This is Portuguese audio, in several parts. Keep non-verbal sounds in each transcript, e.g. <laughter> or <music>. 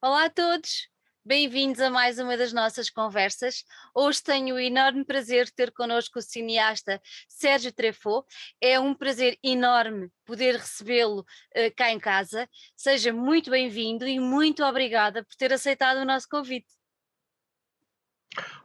Olá a todos, bem-vindos a mais uma das nossas conversas. Hoje tenho o enorme prazer de ter connosco o cineasta Sérgio Treffaut. É um prazer enorme poder recebê-lo uh, cá em casa. Seja muito bem-vindo e muito obrigada por ter aceitado o nosso convite.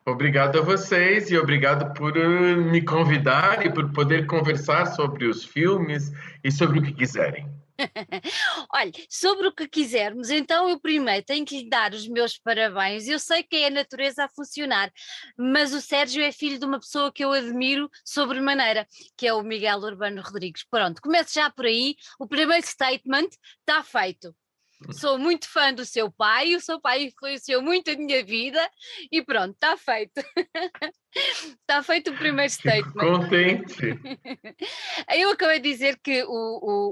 Obrigado a vocês e obrigado por uh, me convidar e por poder conversar sobre os filmes e sobre o que quiserem. <laughs> Olha, sobre o que quisermos, então eu primeiro tenho que lhe dar os meus parabéns. Eu sei que é a natureza a funcionar, mas o Sérgio é filho de uma pessoa que eu admiro sobremaneira, que é o Miguel Urbano Rodrigues. Pronto, comece já por aí. O primeiro statement está feito. Sou muito fã do seu pai, o seu pai influenciou muito a minha vida e pronto, está feito. <laughs> Está feito o primeiro <laughs> statement. Contente. <laughs> Eu acabei de dizer que o,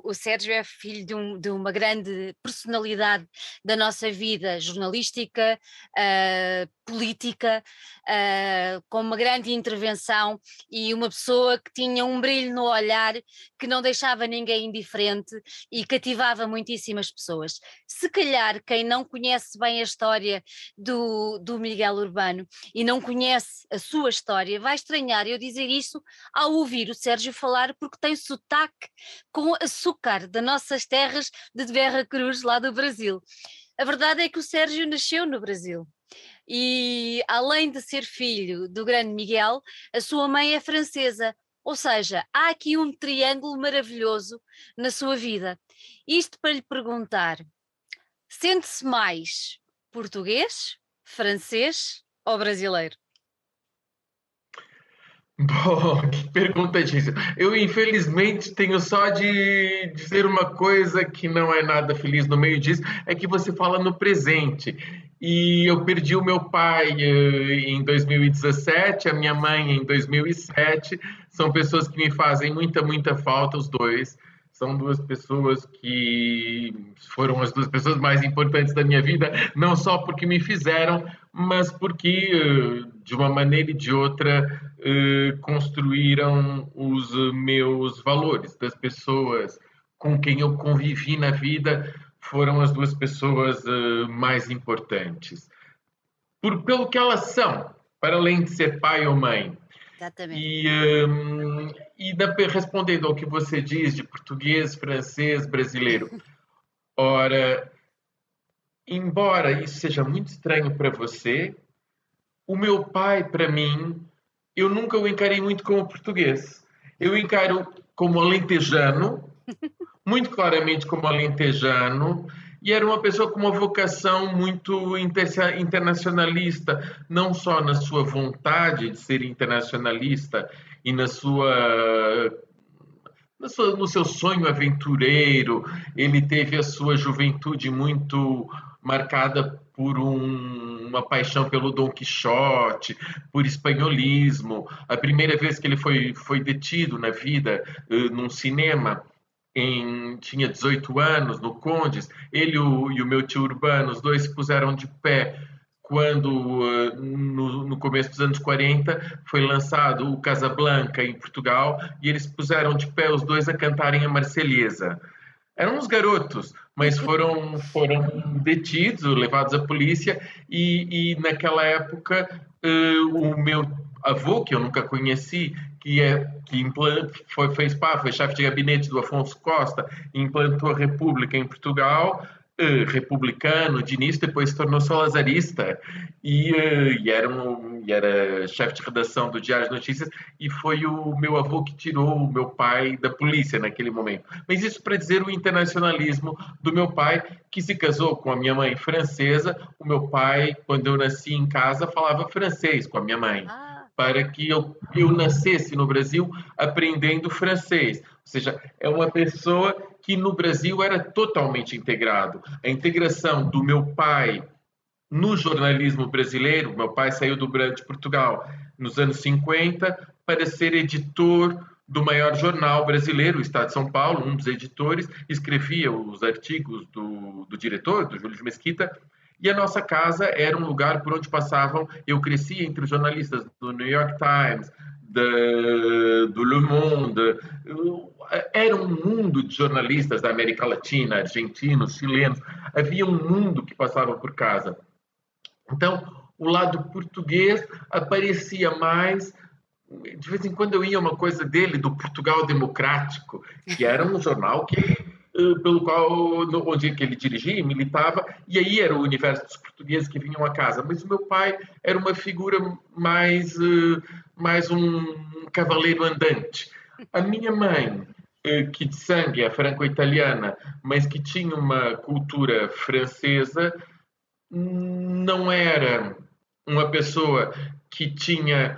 o, o Sérgio é filho de, um, de, uma grande personalidade da nossa vida jornalística, uh, política, uh, com uma grande intervenção e uma pessoa que tinha um brilho no olhar que não deixava ninguém indiferente e cativava muitíssimas pessoas. Se calhar quem não conhece bem a história do, do Miguel Urbano e não conhece a sua história, vai estranhar eu dizer isso ao ouvir o Sérgio falar, porque tem sotaque com açúcar das nossas terras de Verra Cruz, lá do Brasil. A verdade é que o Sérgio nasceu no Brasil. E além de ser filho do grande Miguel, a sua mãe é francesa, ou seja, há aqui um triângulo maravilhoso na sua vida. Isto para lhe perguntar: sente-se mais português, francês ou brasileiro? <laughs> Bom, que pergunta difícil. Eu, infelizmente, tenho só de dizer uma coisa que não é nada feliz no meio disso, é que você fala no presente. E eu perdi o meu pai uh, em 2017, a minha mãe em 2007. São pessoas que me fazem muita, muita falta, os dois. São duas pessoas que foram as duas pessoas mais importantes da minha vida, não só porque me fizeram, mas porque, uh, de uma maneira e de outra, uh, construíram os meus valores, das pessoas com quem eu convivi na vida, foram as duas pessoas uh, mais importantes. Por, pelo que elas são, para além de ser pai ou mãe. Exatamente. E, um, e da, respondendo ao que você diz de português, francês, brasileiro. <laughs> Ora, embora isso seja muito estranho para você, o meu pai, para mim, eu nunca o encarei muito como português. Eu encaro como alentejano, muito claramente como alentejano, e era uma pessoa com uma vocação muito internacionalista, não só na sua vontade de ser internacionalista e na sua no seu sonho aventureiro, ele teve a sua juventude muito marcada por um, uma paixão pelo Dom Quixote, por espanholismo. A primeira vez que ele foi, foi detido na vida uh, num cinema, em, tinha 18 anos, no Condes, ele o, e o meu tio Urbano, os dois se puseram de pé quando, uh, no, no, começo dos anos 40, foi lançado o Casablanca em Portugal e eles puseram de pé os dois a cantarem a Marselhesa. Eram uns garotos, mas foram, foram detidos, levados à polícia, e, e naquela época uh, o meu avô, que eu nunca conheci, que, é, que implant, foi, fez pá, foi chefe de gabinete do Afonso Costa, implantou a República em Portugal, republicano de início, depois se tornou salazarista e, uh, e era, um, e era chefe de redação do Diário de Notícias e foi o meu avô que tirou o meu pai da polícia naquele momento. Mas isso para dizer o internacionalismo do meu pai, que se casou com a minha mãe francesa. O meu pai, quando eu nasci em casa, falava francês com a minha mãe. Ah para que eu, eu nascesse no Brasil aprendendo francês. Ou seja, é uma pessoa que no Brasil era totalmente integrado. A integração do meu pai no jornalismo brasileiro, meu pai saiu do de Portugal nos anos 50 para ser editor do maior jornal brasileiro, o Estado de São Paulo, um dos editores, escrevia os artigos do, do diretor, do Júlio de Mesquita, e a nossa casa era um lugar por onde passavam, eu cresci entre os jornalistas do New York Times, de, do Le Monde. Era um mundo de jornalistas da América Latina, argentinos, chilenos. Havia um mundo que passava por casa. Então, o lado português aparecia mais. De vez em quando eu ia uma coisa dele, do Portugal Democrático, que era um jornal que pelo qual onde que ele dirigia e militava e aí era o universo dos portugueses que vinham a casa. Mas o meu pai era uma figura mais eh, mais um cavaleiro andante. A minha mãe eh, que de sangue é franco-italiana mas que tinha uma cultura francesa não era uma pessoa que tinha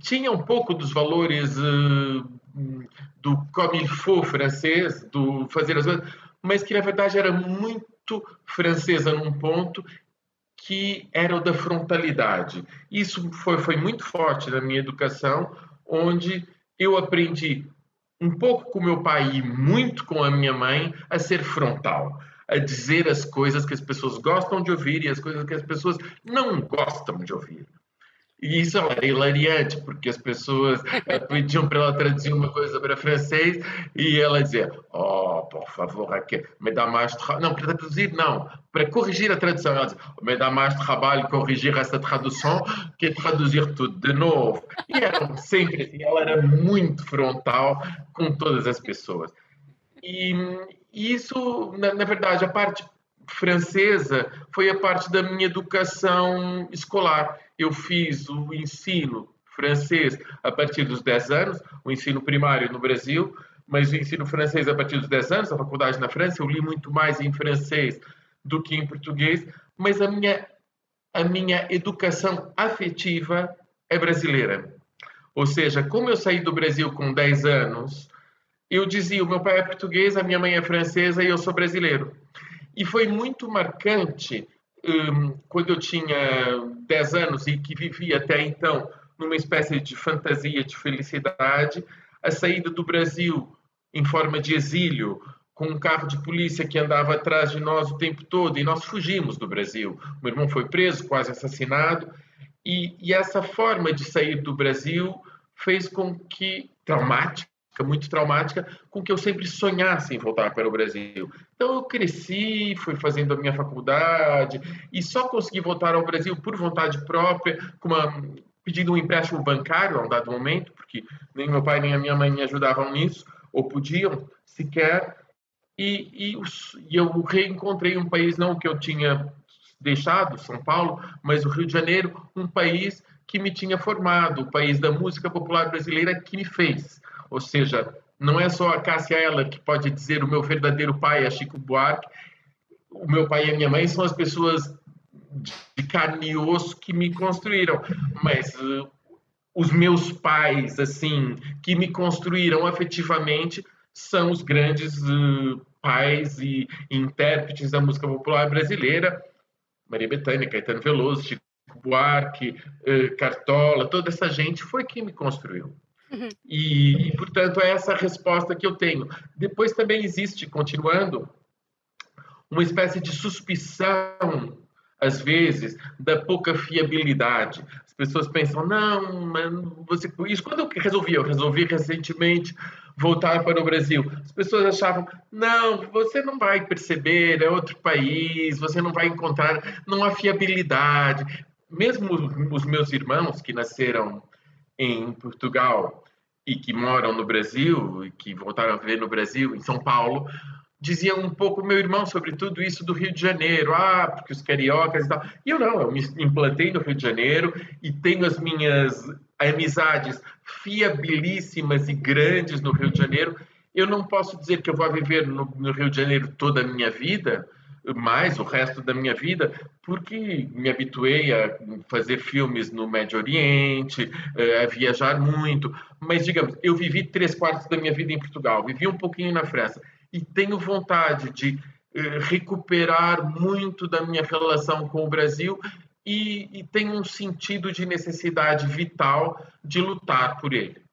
tinha um pouco dos valores uh, do comme il faut francês, do fazer as coisas, mas que na verdade era muito francesa num ponto que era o da frontalidade. Isso foi, foi muito forte na minha educação, onde eu aprendi um pouco com meu pai e muito com a minha mãe a ser frontal a dizer as coisas que as pessoas gostam de ouvir e as coisas que as pessoas não gostam de ouvir. E isso era hilariante, porque as pessoas pediam para ela traduzir uma coisa para francês e ela dizia: Oh, por favor, aqui, me dá mais. Não, para traduzir, não, para corrigir a tradução. Ela dizia: Me dá mais trabalho corrigir essa tradução que traduzir tudo de novo. E era sempre assim, ela era muito frontal com todas as pessoas. E, isso, na, na verdade, a parte francesa foi a parte da minha educação escolar. Eu fiz o ensino francês a partir dos 10 anos, o ensino primário no Brasil, mas o ensino francês a partir dos 10 anos, a faculdade na França, eu li muito mais em francês do que em português, mas a minha, a minha educação afetiva é brasileira. Ou seja, como eu saí do Brasil com 10 anos, eu dizia: o meu pai é português, a minha mãe é francesa e eu sou brasileiro. E foi muito marcante um, quando eu tinha 10 anos e que vivia até então numa espécie de fantasia de felicidade, a saída do Brasil em forma de exílio, com um carro de polícia que andava atrás de nós o tempo todo, e nós fugimos do Brasil. Meu irmão foi preso, quase assassinado, e, e essa forma de sair do Brasil fez com que, traumática, muito traumática, com que eu sempre sonhasse em voltar para o Brasil. Então eu cresci, fui fazendo a minha faculdade e só consegui voltar ao Brasil por vontade própria, uma, pedindo um empréstimo bancário a um dado momento, porque nem meu pai nem a minha mãe me ajudavam nisso, ou podiam sequer. E, e, e eu reencontrei um país, não que eu tinha deixado, São Paulo, mas o Rio de Janeiro, um país que me tinha formado, o país da música popular brasileira que me fez. Ou seja, não é só a Cássia ela que pode dizer o meu verdadeiro pai é Chico Buarque, o meu pai e a minha mãe são as pessoas de carne e osso que me construíram, mas uh, os meus pais, assim, que me construíram afetivamente, são os grandes uh, pais e, intérpretes da música popular brasileira, Maria Bethânia, Caetano Veloso, Chico Buarque, uh, Cartola, toda essa gente foi quem me construiu. Uhum. E, e, portanto, é essa resposta que eu tenho. Depois também existe, continuando, uma espécie de suspicião, às vezes, da pouca fiabilidade. As pessoas pensam, não, mas você. Isso quando eu resolvi, eu resolvi recentemente voltar para o Brasil. As pessoas achavam, não, você não vai perceber, é outro país, você não vai encontrar, não há fiabilidade. Mesmo os meus irmãos que nasceram em Portugal e que moram no Brasil, e que voltaram a viver no Brasil, em São Paulo, diziam um pouco, meu irmão, sobre tudo isso do Rio de Janeiro. Ah, porque os cariocas e tal. E eu não, eu me implantei no Rio de Janeiro e tenho as minhas amizades fiabilíssimas e grandes no Rio de Janeiro. Eu não posso dizer que eu vou viver no, no Rio de Janeiro toda a minha vida, mais o resto da minha vida, porque me habituei a fazer filmes no Médio Oriente, eh, a viajar muito. Mas, digamos, eu vivi três quartos da minha vida em Portugal, vivi um pouquinho na França e tenho vontade de eh, recuperar muito da minha relação com o Brasil e, e tenho um sentido de necessidade vital de lutar por ele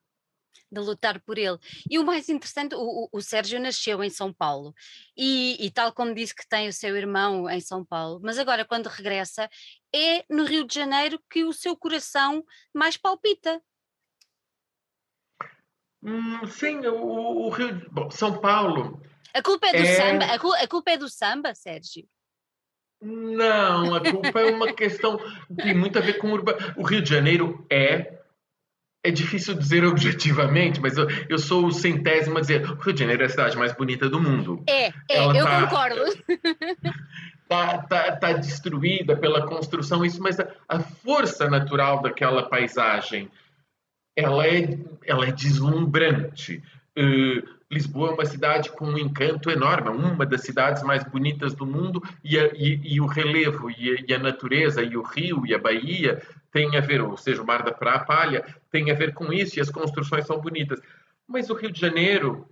de lutar por ele. E o mais interessante, o, o Sérgio nasceu em São Paulo e, e, tal como disse que tem o seu irmão em São Paulo, mas agora quando regressa é no Rio de Janeiro que o seu coração mais palpita. Hum, sim, o, o Rio. Bom, São Paulo. A culpa é do é... samba? A, a culpa é do samba, Sérgio? Não, a culpa é uma questão que tem muito a ver com o urbano. O Rio de Janeiro é. É difícil dizer objetivamente, mas eu, eu sou o centésimo a dizer: o Rio de Janeiro é a cidade mais bonita do mundo. É, é, Ela eu tá, concordo. <laughs> Tá, tá, tá destruída pela construção, isso, mas a, a força natural daquela paisagem ela é, ela é deslumbrante. Uh, Lisboa é uma cidade com um encanto enorme, é uma das cidades mais bonitas do mundo, e, a, e, e o relevo, e a, e a, natureza, e o rio, e a Bahia tem a ver, ou seja, o Mar da Palha, tem a ver com isso, e as construções são bonitas. Mas o Rio de Janeiro,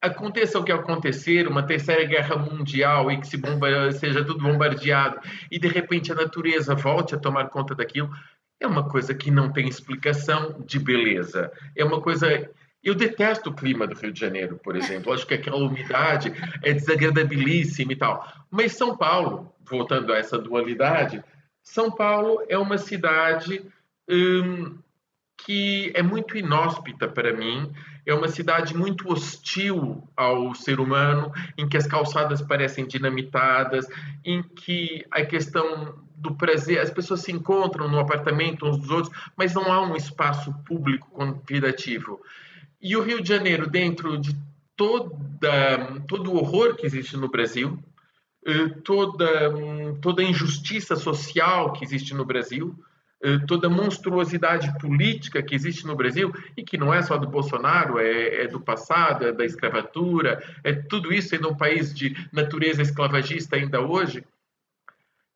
aconteça o que acontecer, uma terceira guerra mundial e que se bomba, seja tudo bombardeado, e de repente a natureza volte a tomar conta daquilo, é uma coisa que não tem explicação de beleza. É uma coisa. Eu detesto o clima do Rio de Janeiro, por exemplo. Acho que aquela umidade é desagradabilíssima e tal. Mas São Paulo, voltando a essa dualidade, São Paulo é uma cidade hum, que é muito inóspita para mim. É uma cidade muito hostil ao ser humano, em que as calçadas parecem dinamitadas, em que a questão do prazer, as pessoas se encontram no apartamento uns dos outros, mas não há um espaço público convidativo. E o Rio de Janeiro, dentro de toda, todo o horror que existe no Brasil, toda, toda a injustiça social que existe no Brasil, eh, toda a monstruosidade política que existe no Brasil, e que não é só do Bolsonaro, é, é do passado, é da escravatura, é tudo isso sendo um país de natureza esclavagista ainda hoje,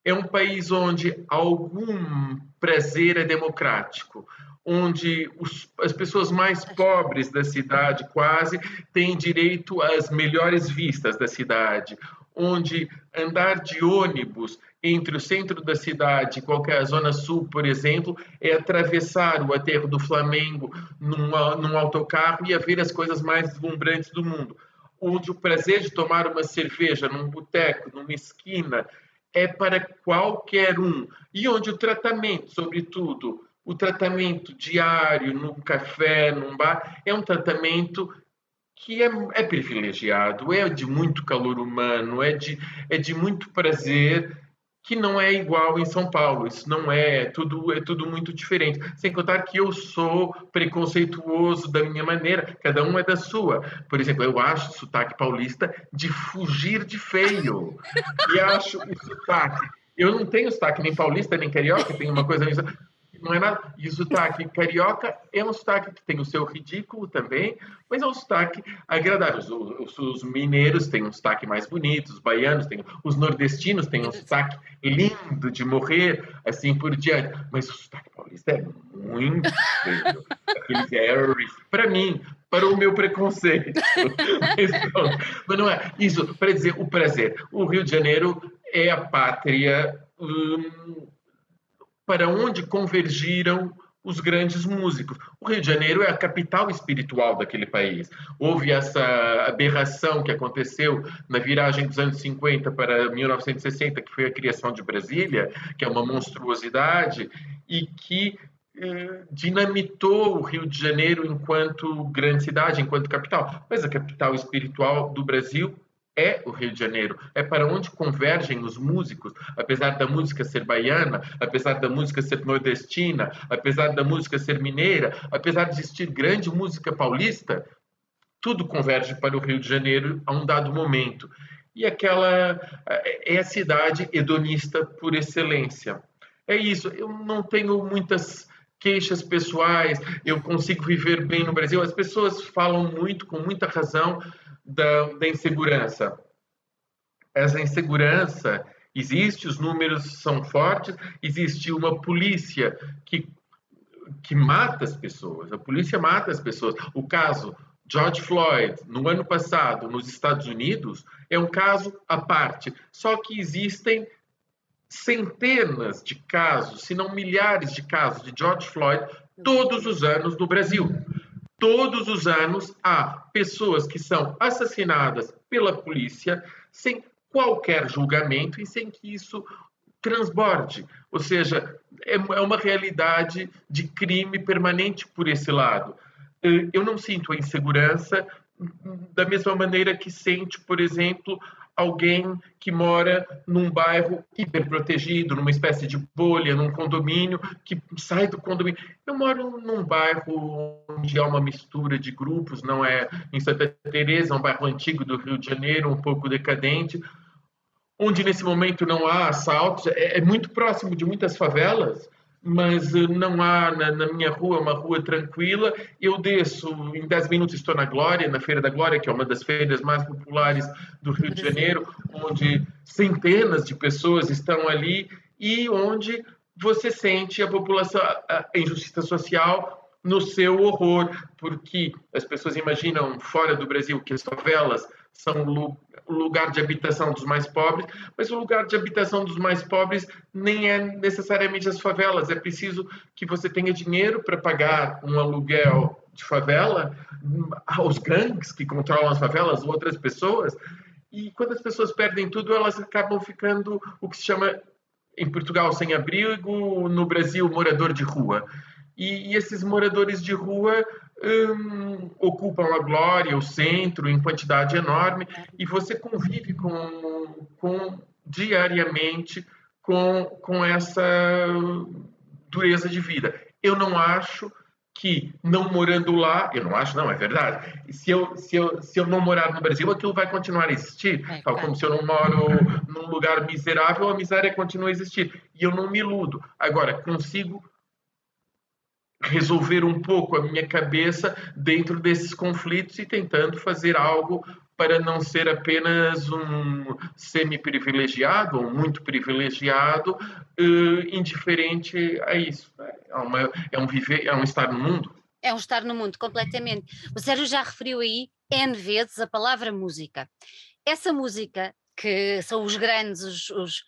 é um país onde algum prazer é democrático, onde os, as pessoas mais pobres da cidade quase têm direito às melhores vistas da cidade, onde andar de ônibus entre o centro da cidade e qualquer zona sul, por exemplo, é atravessar o aterro do Flamengo num, autocarro e ver as coisas mais deslumbrantes do mundo. Onde o prazer de tomar uma cerveja num boteco, numa esquina, é para qualquer um. E onde o tratamento, sobretudo, o tratamento diário num café, num bar, é um tratamento que é, é privilegiado, é de muito calor humano, é de, é de muito prazer que não é igual em São Paulo. Isso não é, é tudo é tudo muito diferente. Sem contar que eu sou preconceituoso da minha maneira, cada um é da sua. Por exemplo, eu acho o sotaque paulista de fugir de feio. E acho o sotaque. Eu não tenho sotaque nem paulista nem carioca, tem uma coisa não é nada. E o sotaque carioca é um sotaque que tem o seu ridículo também, mas é um sotaque agradável. Os, os, os mineiros têm um sotaque mais bonito, os baianos têm, os nordestinos têm um sotaque lindo de morrer, assim por diante. Mas o sotaque paulista é muito feio. Aqueles Harris, para mim, para o meu preconceito. <laughs> mas, mas não é isso, para dizer o prazer. O Rio de Janeiro é a pátria. Hum, para onde convergiram os grandes músicos. O Rio de Janeiro é a capital espiritual daquele país. Houve essa aberração que aconteceu na viragem dos anos 50 para 1960, que foi a criação de Brasília, que é uma monstruosidade e que eh, dinamitou o Rio de Janeiro enquanto grande cidade, enquanto capital. Mas a capital espiritual do Brasil é o Rio de Janeiro, é para onde convergem os músicos, apesar da música ser baiana, apesar da música ser nordestina, apesar da música ser mineira, apesar de existir grande música paulista, tudo converge para o Rio de Janeiro a um dado momento. E aquela é a cidade hedonista por excelência. É isso, eu não tenho muitas queixas pessoais, eu consigo viver bem no Brasil. As pessoas falam muito, com muita razão, da, da insegurança. Essa insegurança existe, os números são fortes, existe uma polícia que, que mata as pessoas, a polícia mata as pessoas. O caso George Floyd, no ano passado, nos Estados Unidos, é um caso à parte. Só que existem centenas de casos, se não milhares de casos de George Floyd todos os anos no Brasil. Todos os anos há pessoas que são assassinadas pela polícia sem qualquer julgamento e sem que isso transborde. Ou seja, é, é uma realidade de crime permanente por esse lado. uh, eu não sinto a insegurança da mesma maneira que sente, por exemplo, alguém que mora num bairro hiperprotegido, numa espécie de bolha, num condomínio, que sai do condomínio. Eu moro num bairro onde há uma mistura de grupos, não é em Santa Teresa, um bairro antigo do Rio de Janeiro, um pouco decadente, onde nesse momento não há assaltos, é, é muito próximo de muitas favelas, mas eh, não há na, na, minha rua uma rua tranquila. Eu desço, em 10 minutos estou na Glória, na Feira da Glória, que é uma das feiras mais populares do Rio de Janeiro, onde centenas de pessoas estão ali e onde você sente a população, a injustiça social no seu horror, porque as pessoas imaginam fora do Brasil que as favelas são o lugar de habitação dos mais pobres, mas o lugar de habitação dos mais pobres nem é necessariamente as favelas. É preciso que você tenha dinheiro para pagar um aluguel de favela aos gangues que controlam as favelas, outras pessoas. E quando as pessoas perdem tudo, elas acabam ficando o que se chama em Portugal sem abrigo, no Brasil morador de rua. E, e esses moradores de rua hum, ocupam a glória, o centro, em quantidade enorme, e você convive com, com diariamente com, com essa dureza de vida. Eu não acho que não morando lá, eu não acho, não, é verdade. Se eu, se eu, se eu não morar no Brasil, aquilo vai continuar a existir. É, Tal como se eu não moro num lugar miserável, a miséria continua a existir. E eu não me iludo. Agora, consigo resolver um pouco a minha cabeça dentro desses conflitos e tentando fazer algo para não ser apenas um semi-privilegiado ou muito privilegiado, uh, indiferente a isso. É, uma, é um viver, é um estar no mundo. É um estar no mundo, completamente. O Sérgio já referiu aí N vezes a palavra música. Essa música, que são os grandes, os, os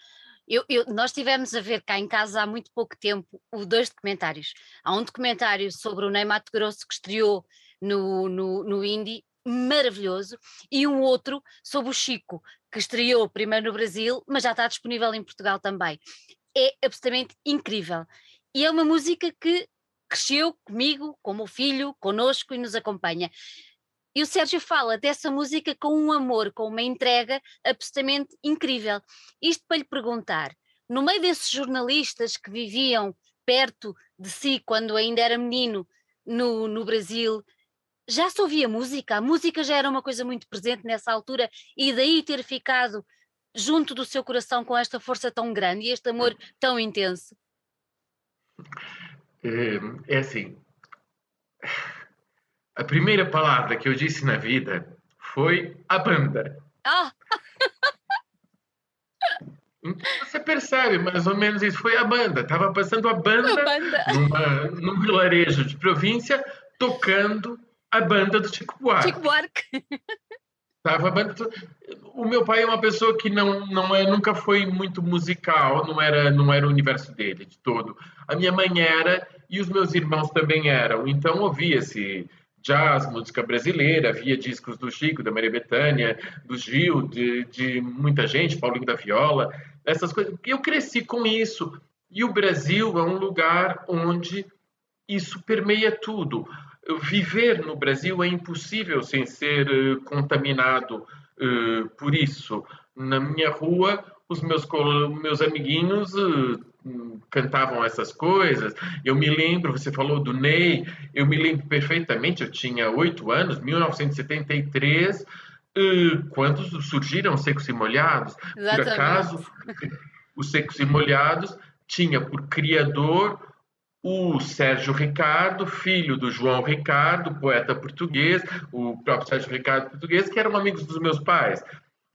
eu, eu, nós tivemos a ver cá em casa há muito pouco tempo o dois documentários. Há um documentário sobre o Ney Mato Grosso que estreou no, no, no Indie, maravilhoso, e um outro sobre o Chico, que estreou primeiro no Brasil, mas já está disponível em Portugal também. É absolutamente incrível. E é uma música que cresceu comigo, com o meu filho, conosco e nos acompanha. E o Sérgio fala dessa música com um amor, com uma entrega absolutamente incrível. Isto para lhe perguntar, no meio desses jornalistas que viviam perto de si quando ainda era menino no, no Brasil, já se ouvia música? A música já era uma coisa muito presente nessa altura e daí ter ficado junto do seu coração com esta força tão grande e este amor tão intenso? É, é assim, a primeira palavra que eu disse na vida foi a banda. Ah! Então você percebe mais ou menos isso. Foi a banda. Estava passando a banda, a banda. Numa, num vilarejo de província, tocando a banda do Chico Buarque. Chico Buarque. Tava banda... O meu pai é uma pessoa que não, não é, nunca foi muito musical, não era, não era o universo dele de todo. A minha mãe era e os meus irmãos também eram. Então ouvia-se jazz, música brasileira, havia discos do Chico, da Maria Bethânia, do Gil, de, de muita gente, Paulinho da Viola, essas coisas. Eu cresci com isso. E o Brasil é um lugar onde isso permeia tudo. Viver no Brasil é impossível sem ser uh, contaminado uh, por isso. Na minha rua, os meus, meus amiguinhos uh, cantavam essas coisas. Eu me lembro, você falou do Ney, eu me lembro perfeitamente, eu tinha oito anos, 1973, quando surgiram os Secos e Molhados. Exatamente. Por acaso, os Secos e Molhados tinha por criador o Sérgio Ricardo, filho do João Ricardo, poeta português, o próprio Sérgio Ricardo português, que eram amigos dos meus pais.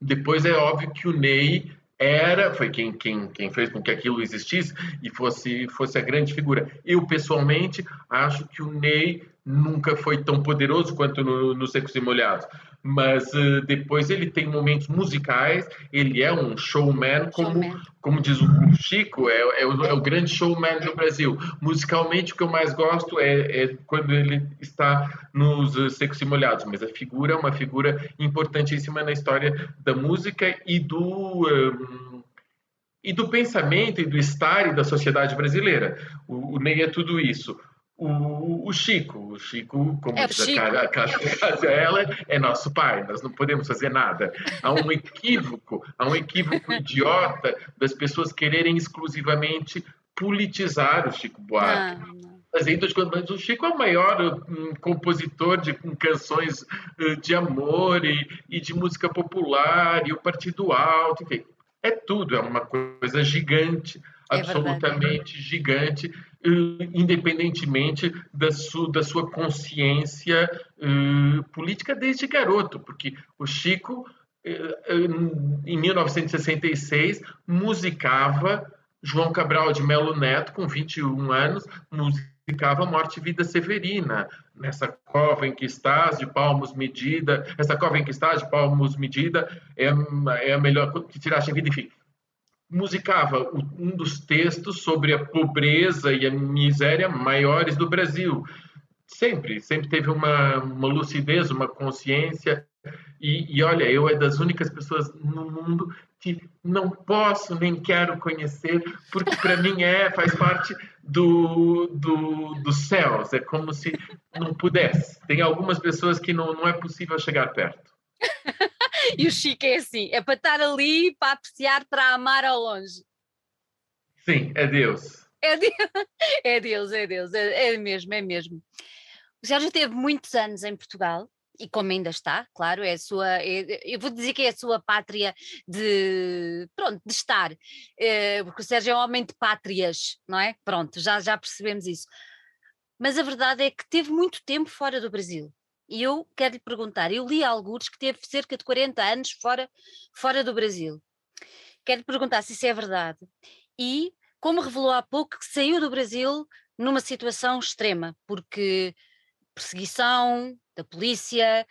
Depois é óbvio que o Ney era, foi quem, quem, quem fez com que aquilo existisse e fosse, fosse a grande figura. Eu, pessoalmente, acho que o Ney nunca foi tão poderoso quanto no, no Secos e Molhados. Mas uh, depois ele tem momentos musicais, ele é um showman, como, showman. como diz o Chico, é, é, o, é, o, grande showman do Brasil. Musicalmente, o que eu mais gosto é, é quando ele está nos uh, Secos e Molhados, mas a figura é uma figura importantíssima na história da música e do. Um, e do pensamento e do estar e da sociedade brasileira. O, o Ney é tudo isso o, o, Chico. O Chico, como é diz Chico. a casa ela, é nosso pai, nós não podemos fazer nada. Há um equívoco, há um equívoco <laughs> idiota das pessoas quererem exclusivamente politizar o Chico Buarque. Fazendo as o Chico é o maior um, compositor de um, canções uh, de amor e, e, de música popular, e o Partido Alto, enfim, é tudo, é uma coisa gigante, é absolutamente gigante independentemente da, su, da sua consciência uh, política desde garoto, porque o Chico, uh, em 1966, musicava João Cabral de Melo Neto, com 21 anos, musicava Morte e Vida Severina, nessa cova em que estás, de palmos medida, essa cova em que estás, de palmos medida, é, é a melhor que tiraste a vida, enfim musicava um dos textos sobre a pobreza e a miséria maiores do Brasil. Sempre, sempre teve uma, uma lucidez, uma consciência. E, e olha, eu é das únicas pessoas no mundo que não posso nem quero conhecer, porque para mim é, faz parte do, do, dos céus. É como se não pudesse. Tem algumas pessoas que não, não é possível chegar perto. <laughs> <laughs> e o Chico é assim: é para estar ali, para apreciar, para amar ao longe. Sim, é Deus. É Deus, <laughs> é Deus, é, Deus, é, é mesmo, é mesmo. O Sérgio teve muitos anos em Portugal, e como ainda está, claro, é a sua, é, eu vou dizer que é a sua pátria de, pronto, de estar, é, porque o Sérgio é um homem de pátrias, não é? Pronto, já, já percebemos isso. Mas a verdade é que teve muito tempo fora do Brasil. E eu quero lhe perguntar: eu li alguns que teve cerca de 40 anos fora, fora do Brasil. Quero lhe perguntar se isso é verdade. E, como revelou há pouco, que saiu do Brasil numa situação extrema, porque perseguição da polícia,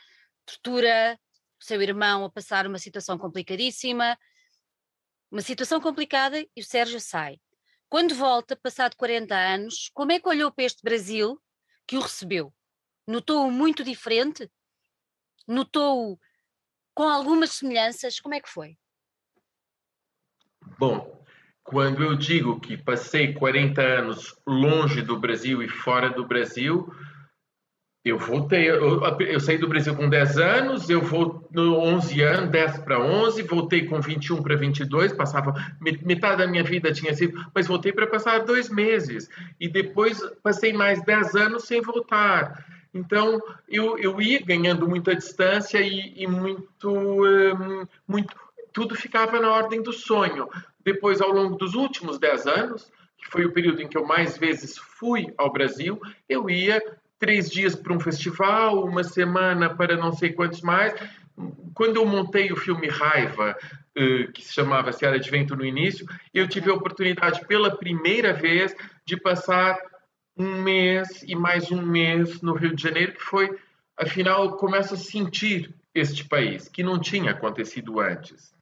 tortura, o seu irmão a passar uma situação complicadíssima, uma situação complicada e o Sérgio sai. Quando volta, passado 40 anos, como é que olhou para este Brasil que o recebeu? Notou-o muito diferente? Notou-o com algumas semelhanças? Como é que foi? Bom, quando eu digo que passei 40 anos longe do Brasil e fora do Brasil, eu voltei, eu, eu, saí do Brasil com 10 anos, eu vou no 11 anos, 10 para 11, voltei com 21 para 22, passava metade da minha vida tinha sido, mas voltei para passar dois meses e depois passei mais 10 anos sem voltar. Então, eu, eu ia ganhando muita distância e, e muito, um, muito. Tudo ficava na ordem do sonho. Depois, ao longo dos últimos dez anos, que foi o período em que eu mais vezes fui ao Brasil, eu ia três dias para um festival, uma semana para não sei quantos mais. Quando eu montei o filme Raiva, eh, que se chamava Seara de Vento no início, eu tive a oportunidade pela primeira vez de passar um mês e mais um mês no Rio de Janeiro, que foi, afinal, começa a sentir este país, que não tinha acontecido antes.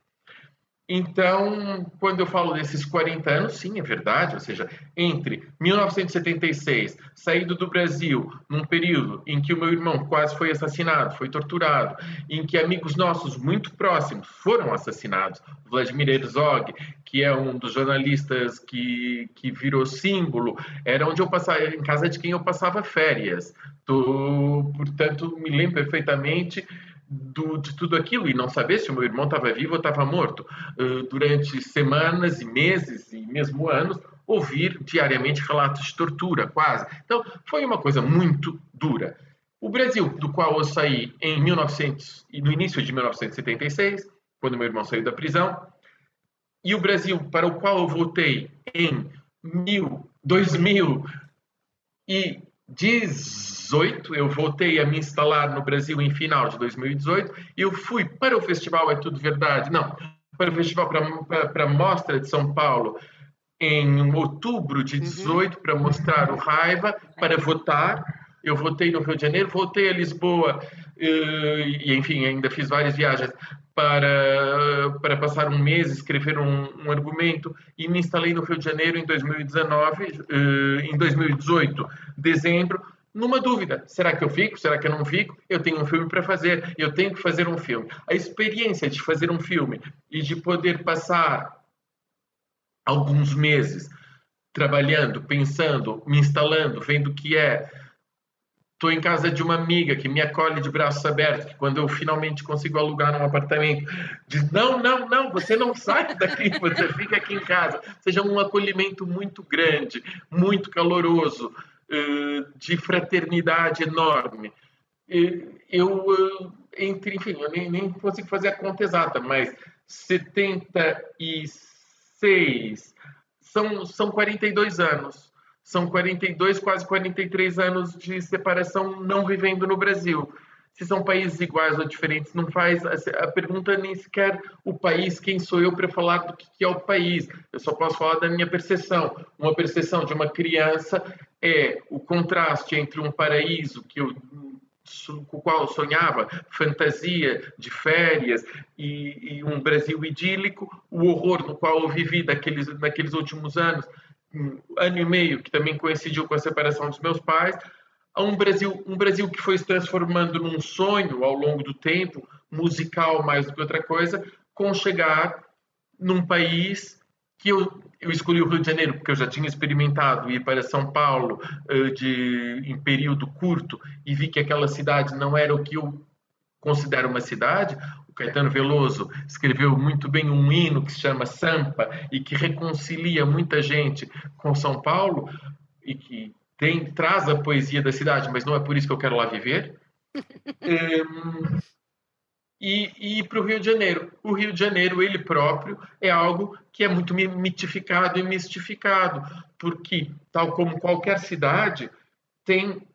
Então, quando eu falo desses 40 anos, sim, é verdade, ou seja, entre 1976, saído do Brasil, num período em que o meu irmão quase foi assassinado, foi torturado, em que amigos nossos muito próximos foram assassinados, Vladimir Herzog, que é um dos jornalistas que, que virou símbolo, era onde eu passava, em casa de quem eu passava férias. Tô, portanto, me lembro perfeitamente do, de tudo aquilo e não saber se o meu irmão estava vivo ou estava morto. Uh, durante semanas e meses e mesmo anos, ouvir diariamente relatos de tortura, quase. Então, foi uma coisa muito dura. O Brasil, do qual eu saí em 1900 e no início de 1976, quando meu irmão saiu da prisão, e o Brasil para o qual eu voltei em mil, 2000 e 2018, eu voltei a me instalar no Brasil em final de 2018. Eu fui para o festival É Tudo Verdade, não, para o festival, para a Mostra de São Paulo em outubro de 18 uhum. para mostrar o Raiva, para votar. Eu votei no Rio de Janeiro, voltei a Lisboa eh, e, enfim, ainda fiz várias viagens para, para passar um mês, escrever um, um, argumento e me instalei no Rio de Janeiro em 2019, eh, em 2018, dezembro, numa dúvida: será que eu fico? Será que eu não fico? Eu tenho um filme para fazer, eu tenho que fazer um filme. A experiência de fazer um filme e de poder passar alguns meses trabalhando, pensando, me instalando, vendo o que é. Estou em casa de uma amiga que me acolhe de braços abertos, que quando eu finalmente consigo alugar um apartamento, diz: não, não, não, você não sai daqui, <laughs> você fica aqui em casa. Seja um acolhimento muito grande, muito caloroso, de fraternidade enorme. Eu, entre, enfim, eu nem, nem consigo fazer a conta exata, mas 76 são, são 42 anos. São 42, quase 43 anos de separação não vivendo no Brasil. Se são países iguais ou diferentes, não faz a pergunta nem sequer o país, quem sou eu para falar do que é o país. Eu só posso falar da minha percepção. Uma percepção de uma criança é o contraste entre um paraíso que eu com o qual sonhava, fantasia de férias e, e, um Brasil idílico, o horror no qual eu vivi daqueles, naqueles últimos anos, ano e meio, que também coincidiu com a separação dos meus pais, a um Brasil, um Brasil que foi se transformando num sonho ao longo do tempo, musical mais do que outra coisa, com chegar num país que eu, eu escolhi o Rio de Janeiro porque eu já tinha experimentado ir para São Paulo uh, de, em período curto e vi que aquela cidade não era o que eu considero uma cidade. Caetano Veloso escreveu muito bem um hino que se chama Sampa e que reconcilia muita gente com São Paulo e que tem, traz a poesia da cidade, mas não é por isso que eu quero lá viver. <laughs> um, e, e para o Rio de Janeiro. O Rio de Janeiro, ele próprio, é algo que é muito mitificado e mistificado, porque, tal como qualquer cidade, tem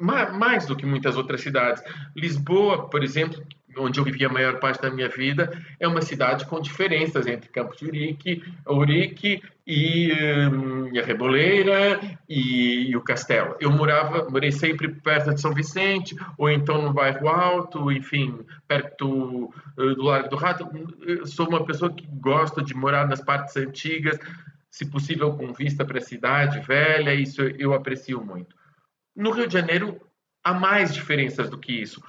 mais do que muitas outras cidades. Lisboa, por exemplo, onde eu vivi a maior parte da minha vida, é uma cidade com diferenças entre Campos de Urique, Urique e, um, e a Reboleira e, e, o Castelo. Eu morava, morei sempre perto de São Vicente, ou então no bairro Alto, enfim, perto uh, do Largo do Rato. Eu sou uma pessoa que gosta de morar nas partes antigas, se possível com vista para a cidade velha, isso eu aprecio muito. No Rio de Janeiro, há mais diferenças do que isso.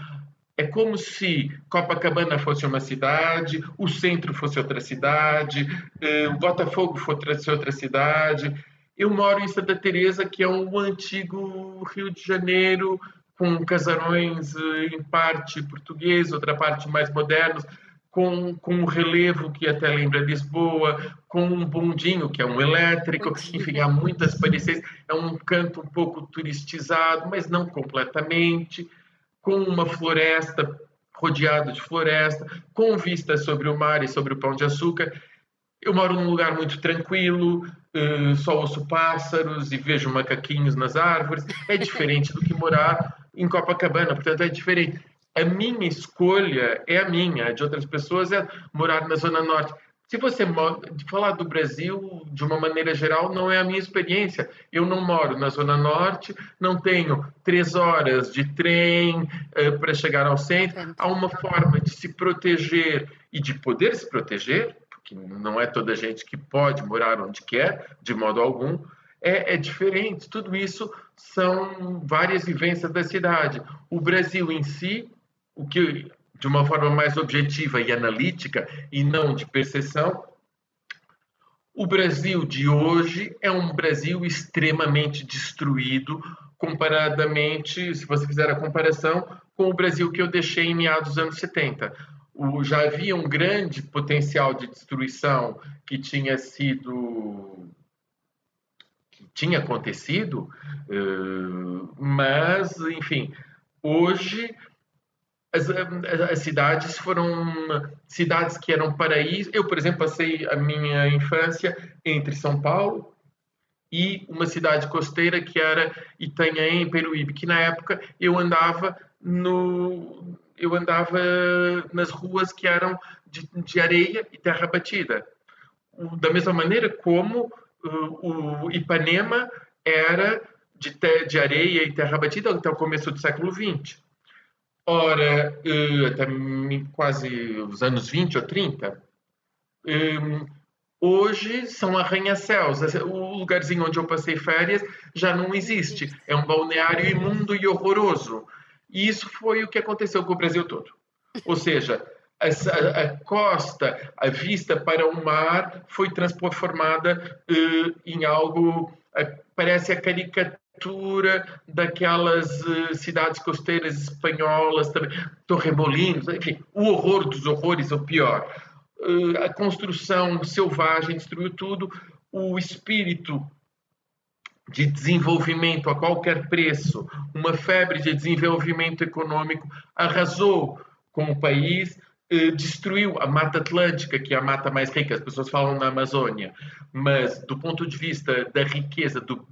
É como se Copacabana fosse uma cidade, o centro fosse outra cidade, eh, o Botafogo fosse outra cidade. Eu moro em Santa Teresa, que é um antigo Rio de Janeiro, com casarões eh, em parte português, outra parte mais modernos, com, com um relevo que até lembra Lisboa, com um bondinho, que é um elétrico, enfim, há muitas parecências. É um canto um pouco turistizado, mas não completamente com uma floresta, rodeado de floresta, com vista sobre o mar e sobre o Pão de Açúcar. Eu moro num lugar muito tranquilo, uh, só ouço pássaros e vejo macaquinhos nas árvores. É diferente do que morar em Copacabana, portanto, é diferente. A minha escolha é a minha, a de outras pessoas é morar na Zona Norte. Se você falar do Brasil de uma maneira geral, não é a minha experiência. Eu não moro na Zona Norte, não tenho três horas de trem uh, para chegar ao centro. Há uma forma de se proteger e de poder se proteger, porque não é toda gente que pode morar onde quer, de modo algum. É, é diferente. Tudo isso são várias vivências da cidade. O Brasil em si, o que de uma forma mais objetiva e analítica e não de percepção, o Brasil de hoje é um Brasil extremamente destruído comparadamente, se você fizer a comparação, com o Brasil que eu deixei em meados dos anos 70. O, já havia um grande potencial de destruição que tinha sido que tinha acontecido, mas enfim, hoje as, as, cidades foram cidades que eram paraíso. Eu, por exemplo, passei a minha infância entre São Paulo e uma cidade costeira que era Itanhaém, Peruíbe, que na época eu andava no eu andava nas ruas que eram de, de areia e terra batida. Da mesma maneira como uh, o Ipanema era de, de areia e terra batida até o começo do século XX. Ora, eh, até quase os anos 20 ou 30, hum, hoje são arranha-céus. O lugarzinho onde eu passei férias já não existe. É um balneário imundo e horroroso. E isso foi o que aconteceu com o Brasil todo. Ou seja, a, a, costa, a vista para o mar foi transformada uh, em algo, uh, parece a caricatura daquelas uh, cidades costeiras espanholas, também, Torremolinos, enfim, o horror dos horrores, o pior. a construção selvagem destruiu tudo, o espírito de desenvolvimento a qualquer preço, uma febre de desenvolvimento econômico arrasou com o país, eh, destruiu a Mata Atlântica, que é a mata mais rica, as pessoas falam na Amazônia, mas do ponto de vista da riqueza do,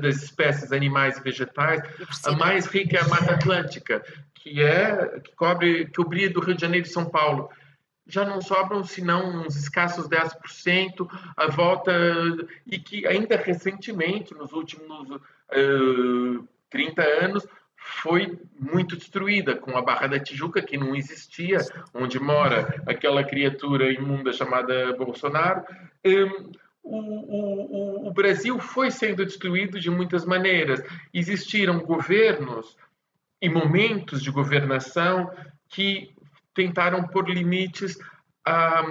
das espécies animais e vegetais, a mais rica é a Mata Atlântica, que é que cobre que cobria do Rio de Janeiro e São Paulo. Já não sobram senão uns escassos 10% a volta e que ainda recentemente, nos últimos uh, 30 anos, foi muito destruída com a Barra da Tijuca, que não existia, onde mora aquela criatura imunda chamada Bolsonaro. Um, o, o, o, Brasil foi sendo destruído de muitas maneiras. Existiram governos e momentos de governação que tentaram pôr limites a,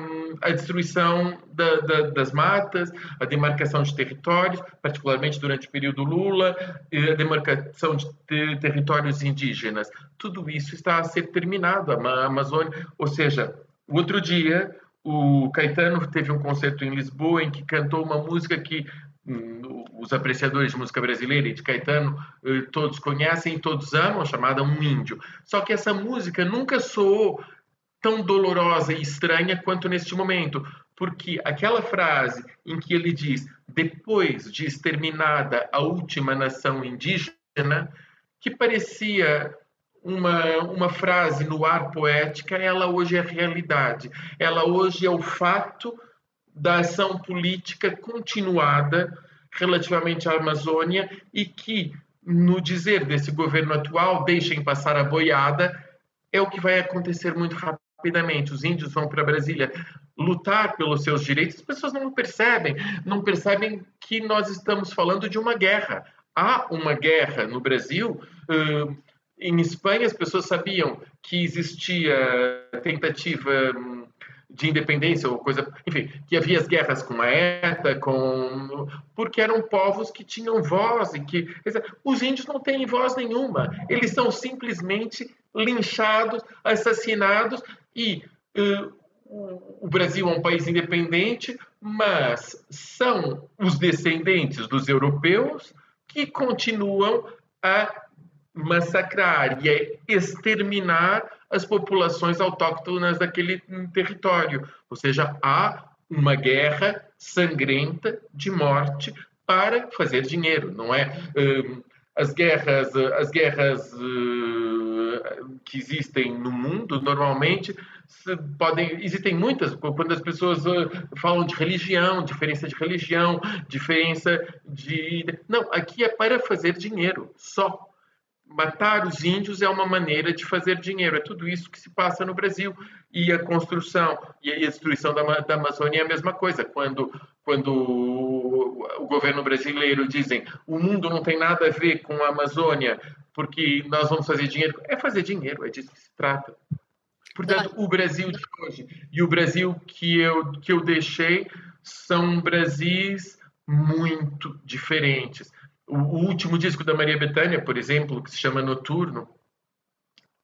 a destruição da, da, das matas, a demarcação de territórios, particularmente durante o período Lula, a demarcação de, de territórios indígenas. Tudo isso está a ser terminado, a Amazônia. Ou seja, o outro dia, o Caetano teve um concerto em Lisboa em que cantou uma música que hum, os apreciadores de música brasileira e de Caetano eh, todos conhecem todos amam, chamada Um Índio. Só que essa música nunca soou tão dolorosa e estranha quanto neste momento, porque aquela frase em que ele diz depois de exterminada a última nação indígena, que parecia uma, uma frase no ar poética, ela hoje é realidade. Ela hoje é o fato da ação política continuada relativamente à Amazônia e que, no dizer desse governo atual, deixem passar a boiada, é o que vai acontecer muito rapidamente. Os índios vão para Brasília lutar pelos seus direitos, as pessoas não percebem, não percebem que nós estamos falando de uma guerra. Há uma guerra no Brasil. em Espanha, as pessoas sabiam que existia tentativa hum, de independência ou coisa, enfim, que havia as guerras com a ETA, com porque eram povos que tinham voz e que os índios não têm voz nenhuma, eles são simplesmente linchados, assassinados e uh, o Brasil é um país independente, mas são os descendentes dos europeus que continuam a massacrar e a exterminar as populações autóctonas daquele território. Ou seja, há uma guerra sangrenta de morte para fazer dinheiro, não é? Hum, as guerras, as guerras hum, que existem no mundo normalmente podem existem muitas quando as pessoas hum, falam de religião, diferença de religião, diferença de não, aqui é para fazer dinheiro só matar os índios é uma maneira de fazer dinheiro. É tudo isso que se passa no Brasil. E a construção e a destruição da, da Amazônia é a mesma coisa. Quando, quando o governo brasileiro dizem o mundo não tem nada a ver com a Amazônia porque nós vamos fazer dinheiro, é fazer dinheiro, é disso que se trata. Portanto, o Brasil de hoje e o Brasil que eu, que eu deixei são Brasis muito diferentes. O, último disco da Maria Bethânia, por exemplo, que se chama Noturno,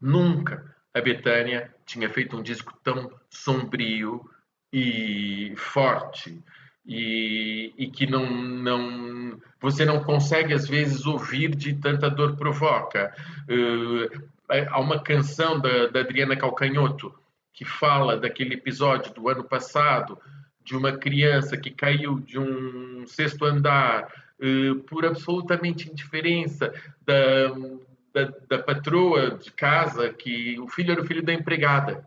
nunca a Bethânia tinha feito um disco tão sombrio e forte e, e, que não, não você não consegue às vezes ouvir de tanta dor provoca. Uh, há uma canção da, da Adriana Calcanhoto que fala daquele episódio do ano passado de uma criança que caiu de um sexto andar uh, por absolutamente indiferença da, da, da, patroa de casa, que o filho era o filho da empregada.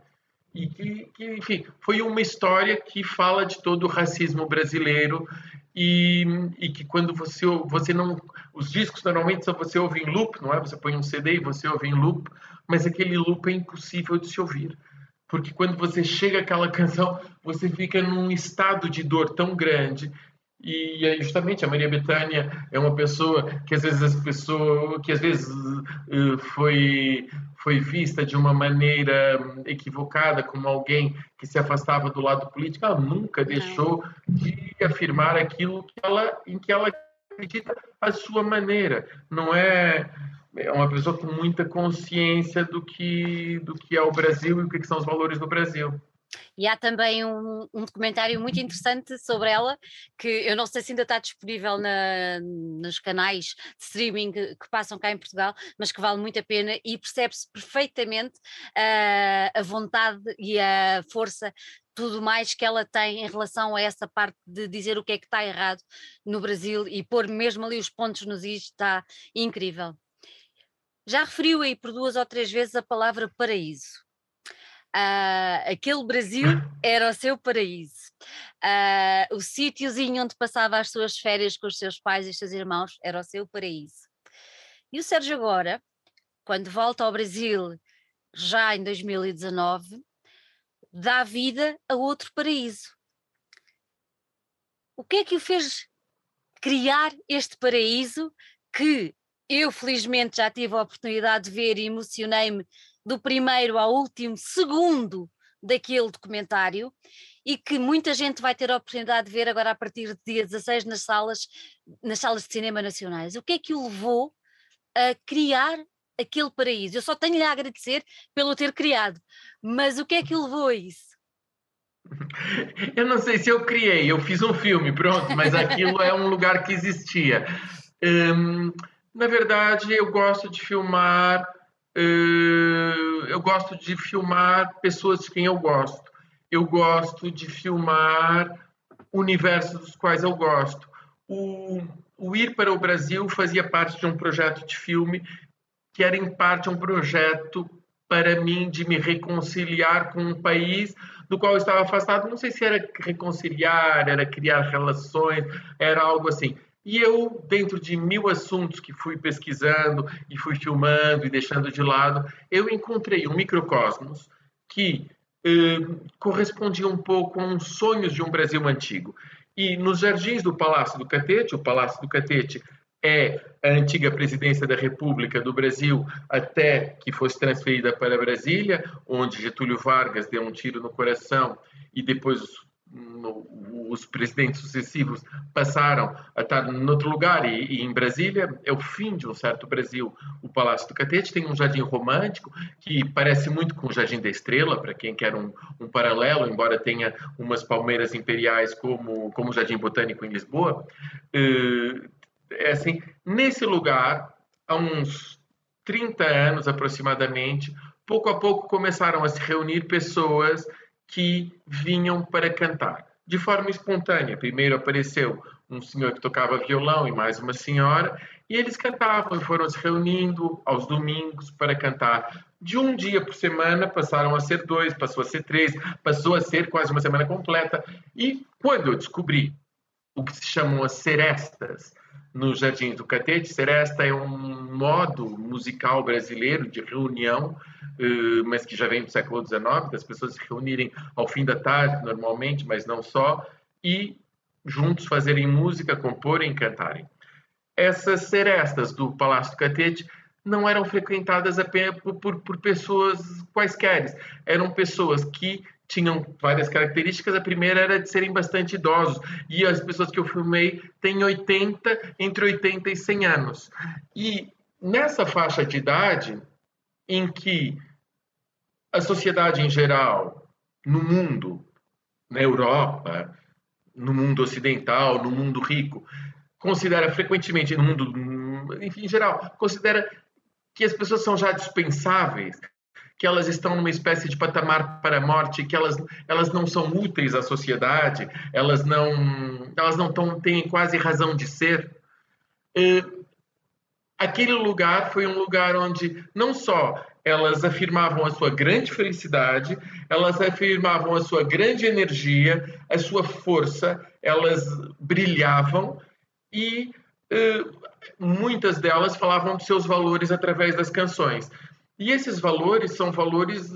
E que, que, enfim, foi uma história que fala de todo o racismo brasileiro e, e, que quando você você não os discos normalmente só você ouve em loop não é? Você põe um CD e você ouve em loop mas aquele loop é impossível de se ouvir. Porque quando você chega àquela canção você fica num estado de dor tão grande e justamente a Maria Bethânia é uma pessoa que às vezes as pessoas que às vezes eh, foi foi vista de uma maneira equivocada como alguém que se afastava do lado político. Ela nunca deixou de afirmar aquilo que ela em que ela acredita a sua maneira. Não é é uma pessoa com muita consciência do que do que é o Brasil e o que são os valores do Brasil e há também um, um, documentário muito interessante sobre ela, que eu não sei se ainda está disponível na, nos canais de streaming que, que, passam cá em Portugal, mas que vale muito a pena e percebe-se perfeitamente uh, a vontade e a força tudo mais que ela tem em relação a essa parte de dizer o que é que está errado no Brasil e pôr mesmo ali os pontos nos is, está incrível. Já referiu aí por duas ou três vezes a palavra paraíso. Uh, aquele Brasil era o seu paraíso. Uh, o sítiozinho onde passava as suas férias com os seus pais e os seus irmãos era o seu paraíso. E o Sérgio agora, quando volta ao Brasil, já em 2019, dá vida a outro paraíso. O que é que o fez criar este paraíso que eu felizmente já tive a oportunidade de ver e emocionei-me do primeiro ao último segundo daquele documentário e que muita gente vai ter a oportunidade de ver agora a partir de dia 16 nas salas, nas salas de cinema nacionais. O que é que o levou a criar aquele paraíso? Eu só tenho-lhe a agradecer pelo ter criado, mas o que é que o levou a isso? Eu não sei se eu criei, eu fiz um filme, pronto, mas aquilo é um lugar que existia. Hum, na verdade, eu gosto de filmar eu gosto de filmar pessoas de quem eu gosto. Eu gosto de filmar universos dos quais eu gosto. O, o Ir para o Brasil fazia parte de um projeto de filme que era, em parte, um projeto para mim de me reconciliar com um país do qual eu estava afastado. Não sei se era reconciliar, era criar relações, era algo assim. E eu, dentro de mil assuntos que fui pesquisando e fui filmando e deixando de lado, eu encontrei um microcosmos que eh, correspondia um pouco a uns sonhos de um Brasil antigo. E nos jardins do Palácio do Catete, o Palácio do Catete é a antiga presidência da República do Brasil até que fosse transferida para Brasília, onde Getúlio Vargas deu um tiro no coração e depois os presidentes sucessivos passaram a estar em outro lugar e, e, em Brasília é o fim de um certo Brasil. O Palácio do Catete tem um jardim romântico que parece muito com o Jardim da Estrela, para quem quer um, um, paralelo, embora tenha umas palmeiras imperiais como, como o Jardim Botânico em Lisboa. Eh, é assim, nesse lugar, há uns 30 anos aproximadamente, pouco a pouco começaram a se reunir pessoas que vinham para cantar, de forma espontânea. Primeiro apareceu um senhor que tocava violão e mais uma senhora, e eles cantavam e foram se reunindo aos domingos para cantar. De um dia por semana passaram a ser dois, passou a ser três, passou a ser quase uma semana completa. E quando eu descobri o que se chamam as serestas, no Jardim do Catete. Seresta é um modo musical brasileiro de reunião, eh, mas que já vem do século XIX, das pessoas se reunirem ao fim da tarde, normalmente, mas não só, e juntos fazerem música, comporem, cantarem. Essas serestas do Palácio do Catete não eram frequentadas apenas por, por, por pessoas quaisquer, eram pessoas que tinham várias características. A primeira era de serem bastante idosos. E as pessoas que eu filmei têm 80, entre 80 e 100 anos. E nessa faixa de idade, em que a sociedade em geral, no mundo, na Europa, no mundo ocidental, no mundo rico, considera frequentemente, no mundo, enfim, em geral, considera que as pessoas são já dispensáveis, que elas estão numa espécie de patamar para a morte, que elas, elas não são úteis à sociedade, elas não, elas não tão, têm quase razão de ser. E aquele lugar foi um lugar onde não só elas afirmavam a sua grande felicidade, elas afirmavam a sua grande energia, a sua força, elas brilhavam e muitas delas falavam dos seus valores através das canções. E esses valores são valores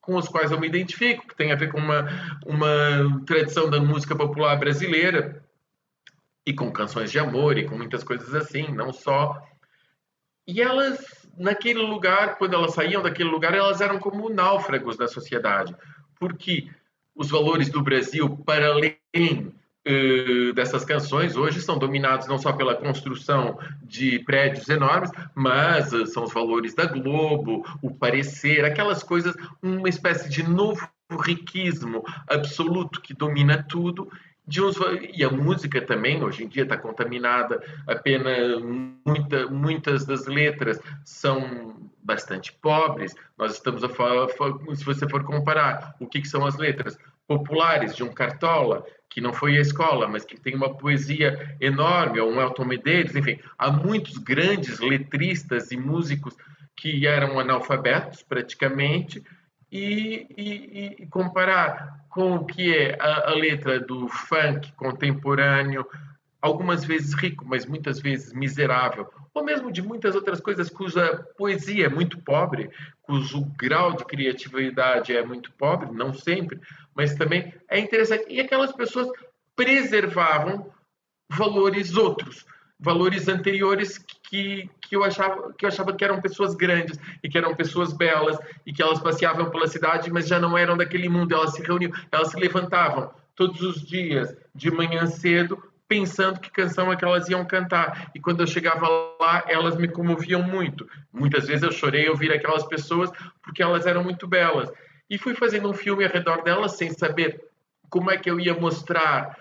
com os quais eu me identifico, que tem a ver com uma, uma tradição da música popular brasileira, e com canções de amor e com muitas coisas assim, não só. E elas, naquele lugar, quando elas saíam daquele lugar, elas eram como náufragos da sociedade, porque os valores do Brasil, para além uh, dessas canções, hoje são dominados não só pela construção de prédios enormes, mas uh, são os valores da Globo, o parecer, aquelas coisas, uma espécie de novo riquismo absoluto que domina tudo uns, e a música também hoje em dia está contaminada apenas muita, muitas das letras são bastante pobres nós estamos a falar se você for comparar o que, que são as letras populares de um Cartola que não foi à escola mas que tem uma poesia enorme ou um Elton Medeiros enfim. Há muitos grandes letristas e músicos que eram analfabetos praticamente e, e, e comparar com o que é a, a letra do funk contemporâneo, algumas vezes rico, mas muitas vezes miserável, ou mesmo de muitas outras coisas cuja poesia é muito pobre, cujo grau de criatividade é muito pobre, não sempre, mas também é interessante. E aquelas pessoas preservavam valores outros, valores anteriores que, que, eu achava, que eu achava que eram pessoas grandes e que eram pessoas belas e que elas passeavam pela cidade, mas já não eram daquele mundo. Elas se reuniam, elas se levantavam todos os dias de manhã cedo pensando que canção é que elas iam cantar. E quando eu chegava lá, elas me comoviam muito. Muitas vezes eu chorei ao ouvir aquelas pessoas porque elas eram muito belas. E fui fazendo um filme ao redor delas sem saber como é que eu ia mostrar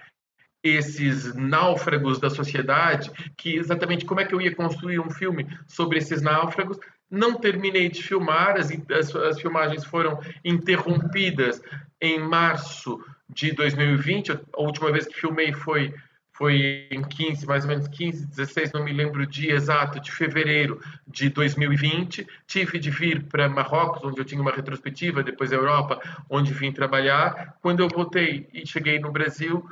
esses náufragos da sociedade, que exatamente como é que eu ia construir um filme sobre esses náufragos. Não terminei de filmar, as, as, as filmagens foram interrompidas em março de 2020. A última vez que filmei foi foi em 15, mais ou menos 15, 16, não me lembro o dia exato, de fevereiro de 2020. Tive de vir para Marrocos, onde eu tinha uma retrospectiva, depois a Europa, onde vim trabalhar. Quando eu voltei e cheguei no Brasil,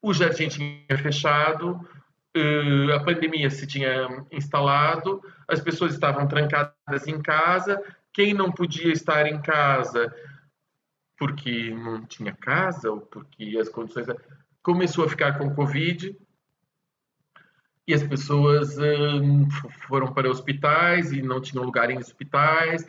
o jardim tinha fechado, eh, a pandemia se tinha instalado, as pessoas estavam trancadas em casa, quem não podia estar em casa porque não tinha casa ou porque as condições começou a ficar com covid e as pessoas eh, foram para hospitais e não tinham lugar em hospitais.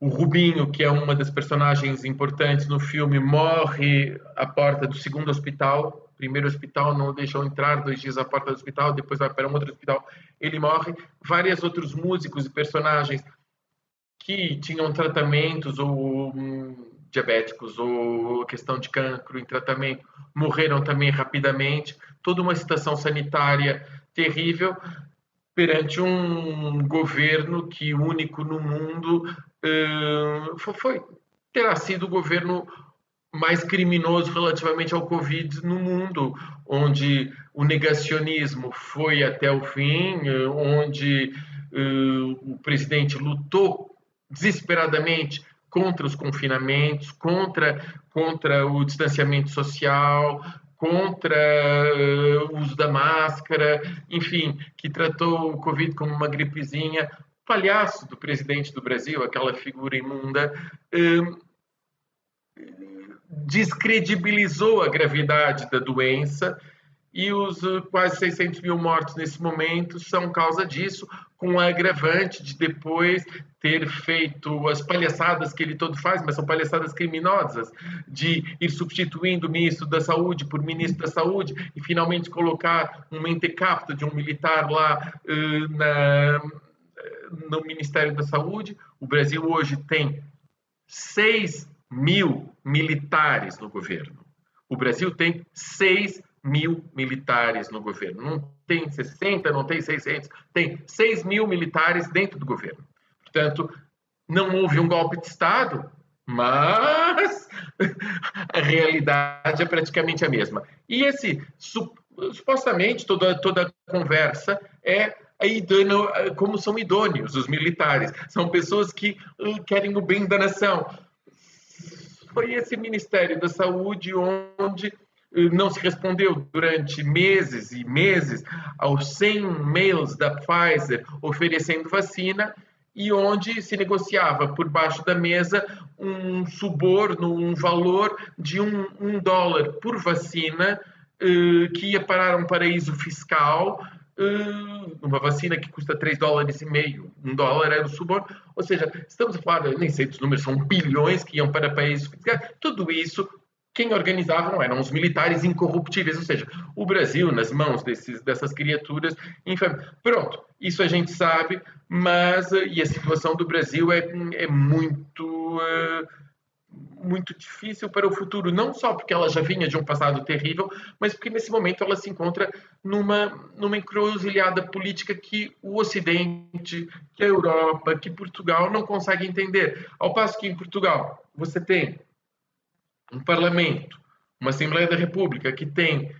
O Rubinho, que é uma das personagens importantes no filme, morre à porta do segundo hospital primeiro hospital não deixou entrar, dois dias à porta do hospital, depois vai para um outro hospital, ele morre. Vários outros músicos e personagens que tinham tratamentos ou hum, diabéticos ou questão de cancro em tratamento morreram também rapidamente. Toda uma situação sanitária terrível perante um governo que único no mundo foi terá sido o governo mais criminoso relativamente ao Covid no mundo, onde o negacionismo foi até o fim, onde o presidente lutou desesperadamente contra os confinamentos, contra, contra o distanciamento social, contra uh, o uso da máscara, enfim, que tratou o Covid como uma gripezinha. Palhaço do presidente do Brasil, aquela figura imunda, uh, descredibilizou a gravidade da doença e os uh, quase 600 mil mortos nesse momento são causa disso, com a agravante de depois ter feito as palhaçadas que ele todo faz, mas são palhaçadas criminosas, de ir substituindo o ministro da Saúde por ministro da Saúde e finalmente colocar um mentecapto de um militar lá uh, na, no Ministério da Saúde. O Brasil hoje tem seis mil militares no governo. O Brasil tem 6 mil militares no governo. Não tem 60, não tem 600, tem 6 mil militares dentro do governo. Portanto, não houve um golpe de Estado, mas <laughs> a realidade é praticamente a mesma. E esse, supostamente, toda, toda a conversa é como são idôneos os militares. São pessoas que uh, querem o bem da nação foi esse Ministério da Saúde onde não se respondeu durante meses e meses aos 100 mails da Pfizer oferecendo vacina e onde se negociava por baixo da mesa um suborno, um valor de um, um dólar por vacina que ia parar um paraíso fiscal uma vacina que custa 3 dólares e meio, um dólar era o suborno, ou seja, estamos a falar, nem sei dos números, são bilhões que iam para países fiscais, tudo isso quem organizava eram os militares incorruptíveis, ou seja, o Brasil nas mãos desses, dessas criaturas infames. Pronto, isso a gente sabe, mas e a situação do Brasil é, é muito uh, muito difícil para o futuro, não só porque ela já vinha de um passado terrível, mas porque nesse momento ela se encontra numa, numa encruzilhada política que o Ocidente, que a Europa, que Portugal não consegue entender. Ao passo que em Portugal você tem um parlamento, uma Assembleia da República que tem,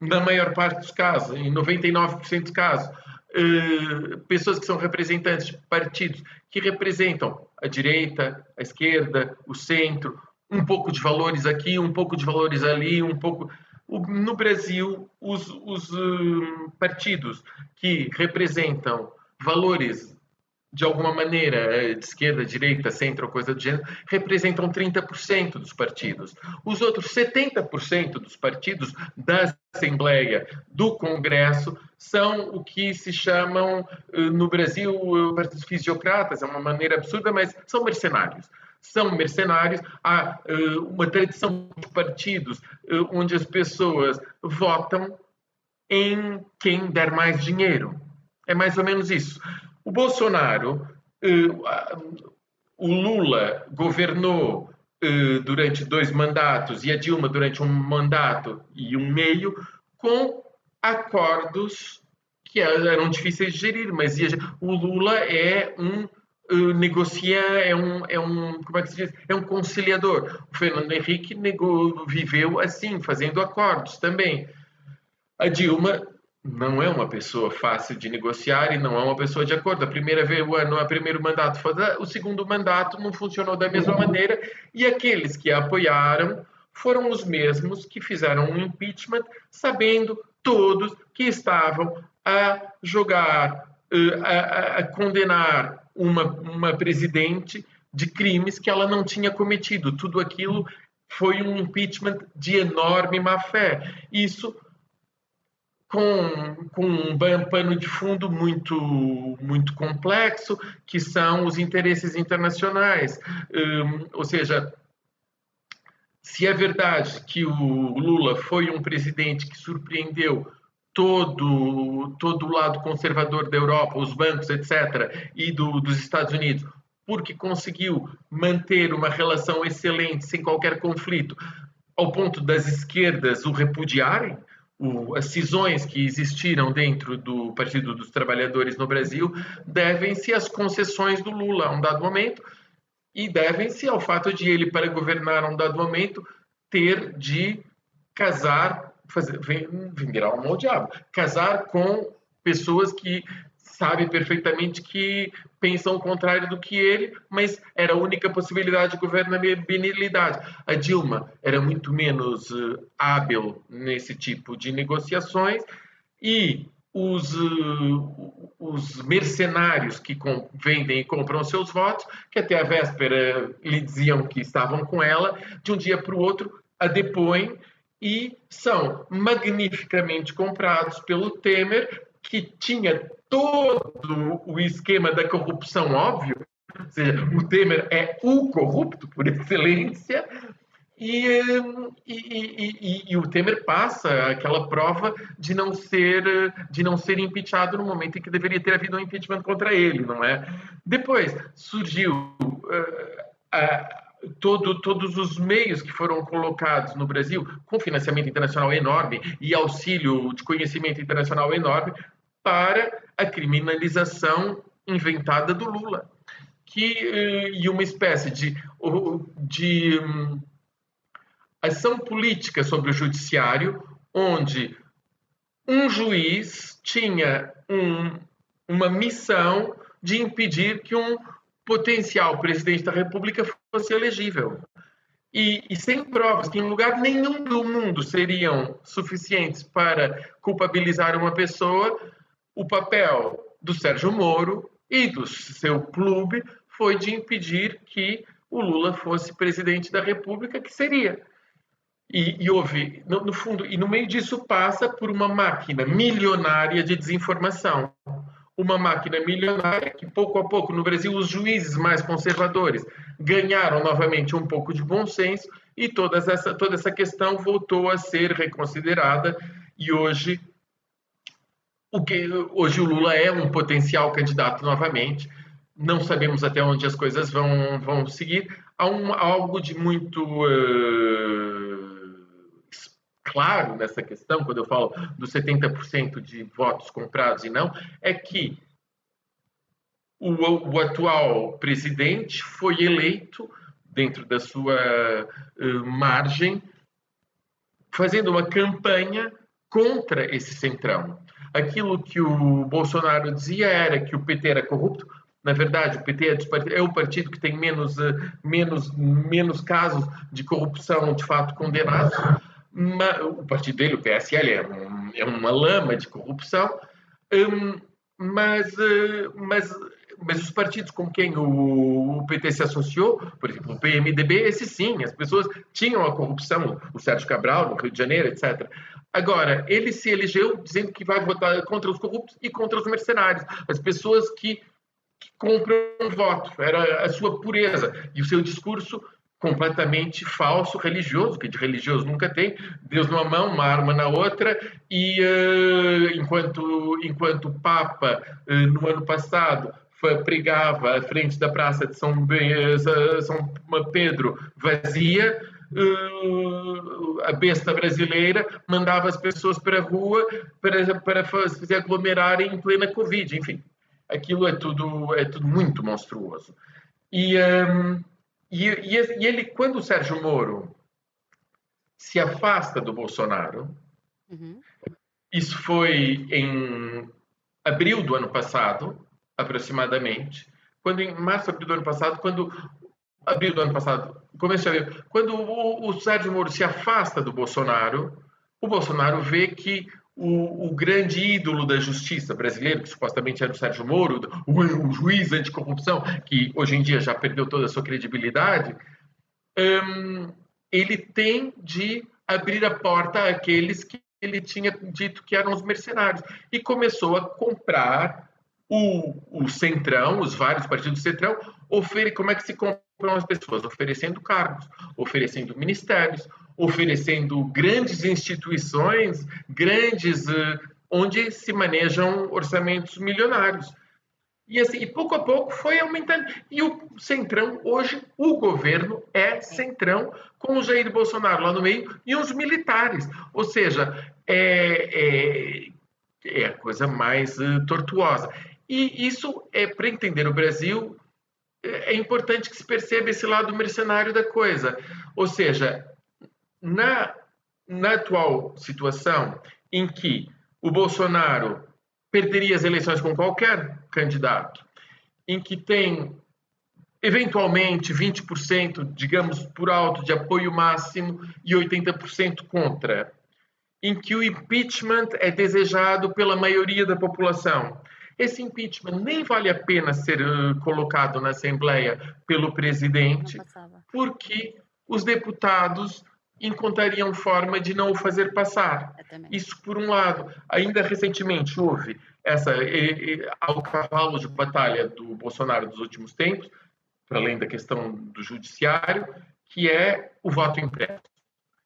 na maior parte dos casos, em 99% dos casos, eh, pessoas que são representantes de partidos que representam a direita, a esquerda, o centro, um pouco de valores aqui, um pouco de valores ali, um pouco. No Brasil, os, os uh, partidos que representam valores de alguma maneira, eh, de esquerda, direita, centro coisa do gênero, representam 30% dos partidos. Os outros 70% dos partidos da Assembleia, do Congresso, são o que se chamam eh, no Brasil eh, partidos fisiocratas, é uma maneira absurda, mas são mercenários. São mercenários, há uma tradição de partidos onde as pessoas votam em quem der mais dinheiro. É mais ou menos isso. O Bolsonaro, eh, o Lula governou eh, durante dois mandatos e a Dilma durante um mandato e um meio com acordos que eram difíceis de gerir, mas o Lula é um uh, negociar, é um, é um, como é que se diz? É um conciliador. O Fernando Henrique negou, viveu assim, fazendo acordos também. A Dilma não é uma pessoa fácil de negociar e não é uma pessoa de acordo. A primeira vez, o ano, o primeiro mandato, o segundo mandato não funcionou da mesma maneira e aqueles que a apoiaram foram os mesmos que fizeram um impeachment, sabendo todos que estavam a jogar, eh, a, a condenar uma, uma presidente de crimes que ela não tinha cometido. Tudo aquilo foi um impeachment de enorme má fé. Isso com, com um pano de fundo muito, muito complexo, que são os interesses internacionais. Um, ou seja, se é verdade que o Lula foi um presidente que surpreendeu todo, todo o lado conservador da Europa, os bancos, etc., e do, dos Estados Unidos, porque conseguiu manter uma relação excelente, sem qualquer conflito, ao ponto das esquerdas o repudiarem, o, as cisões que existiram dentro do Partido dos Trabalhadores no Brasil devem-se às concessões do Lula a um dado momento e devem-se ao fato de ele, para governar a um dado momento, ter de casar, fazer, vender alma ao diabo, casar com pessoas que sabe perfeitamente que pensam o contrário do que ele, mas era a única possibilidade de governabilidade. A Dilma era muito menos uh, hábil nesse tipo de negociações e os, uh, os mercenários que vendem e compram seus votos, que até a véspera lhe diziam que estavam com ela, de um dia para o outro a depõem e são magnificamente comprados pelo Temer, que tinha todo o esquema da corrupção óbvio, ou seja, o Temer é o corrupto por excelência, e, e, e, e, o Temer passa aquela prova de não ser de não ser impeachado no momento em que deveria ter havido um impeachment contra ele, não é? Depois surgiu uh, todo, todos os meios que foram colocados no Brasil com financiamento internacional enorme e auxílio de conhecimento internacional enorme para a criminalização inventada do Lula, que eh, e uma espécie de, de um, ação política sobre o judiciário, onde um juiz tinha um, uma missão de impedir que um potencial presidente da República fosse elegível. E, e, sem provas que em lugar nenhum do mundo seriam suficientes para culpabilizar uma pessoa, o papel do Sérgio Moro e do seu clube foi de impedir que o Lula fosse presidente da República, que seria. E, e houve, no, no, fundo, e no meio disso passa por uma máquina milionária de desinformação. Uma máquina milionária que, pouco a pouco, no Brasil, os juízes mais conservadores ganharam novamente um pouco de bom senso e toda essa, toda essa questão voltou a ser reconsiderada e hoje o que hoje o Lula é um potencial candidato novamente. Não sabemos até onde as coisas vão, vão seguir. Há um, algo de muito uh, claro nessa questão, quando eu falo dos 70% de votos comprados e não, é que o, o atual presidente foi eleito dentro da sua uh, margem, fazendo uma campanha contra esse centrão. Aquilo que o Bolsonaro dizia era que o PT era corrupto. Na verdade, o PT é, é o partido que tem menos, uh, menos, menos casos de corrupção de fato condenados. o partido dele, o PSL, é, um, é uma lama de corrupção. Um, mas, uh, mas mas os partidos com quem o, PT se associou, por exemplo, o PMDB, esse sim, as pessoas tinham a corrupção, o Sérgio Cabral, no Rio de Janeiro, etc. Agora, ele se elegeu dizendo que vai votar contra os corruptos e contra os mercenários, as pessoas que, que compram voto, era a sua pureza. E o seu discurso completamente falso, religioso, que de religioso nunca tem, Deus numa mão, uma arma na outra, e uh, enquanto, enquanto o Papa, uh, no ano passado, pregava à frente da Praça de São, São Pedro vazia, uh, a besta brasileira mandava as pessoas para a rua para, para fazer aglomerarem em plena Covid. Enfim, aquilo é tudo, é tudo muito monstruoso. E, um, e, e ele, quando o Sérgio Moro se afasta do Bolsonaro, uhum. isso foi em abril do ano passado, aproximadamente, quando em março, abril do ano passado, quando abril do ano passado, começo de abril, quando o, o Sérgio Moro se afasta do Bolsonaro, o Bolsonaro vê que o, o, grande ídolo da justiça brasileira, que supostamente era o Sérgio Moro, o, o juiz anticorrupção, que hoje em dia já perdeu toda a sua credibilidade, hum, ele tem de abrir a porta àqueles que ele tinha dito que eram os mercenários. E começou a comprar o, o Centrão, os vários partidos do Centrão, ofere, como é que se compram as pessoas? Oferecendo cargos, oferecendo ministérios, oferecendo grandes instituições, grandes, uh, onde se manejam orçamentos milionários. E assim, e pouco a pouco foi aumentando. E o Centrão, hoje, o governo é Centrão, com o Jair Bolsonaro lá no meio e os militares. Ou seja, é, é, é a coisa mais uh, tortuosa. E isso, é para entender o Brasil, é, é importante que se perceba esse lado mercenário da coisa. Ou seja, na, na atual situação em que o Bolsonaro perderia as eleições com qualquer candidato, em que tem eventualmente 20%, digamos por alto, de apoio máximo e 80% contra, em que o impeachment é desejado pela maioria da população, esse impeachment nem vale a pena ser uh, colocado na Assembleia pelo presidente, porque os deputados encontrariam forma de não o fazer passar. Isso por um lado. Ainda recentemente houve essa ao cavalo de batalha do Bolsonaro dos últimos tempos, para além da questão do judiciário, que é o voto impresso.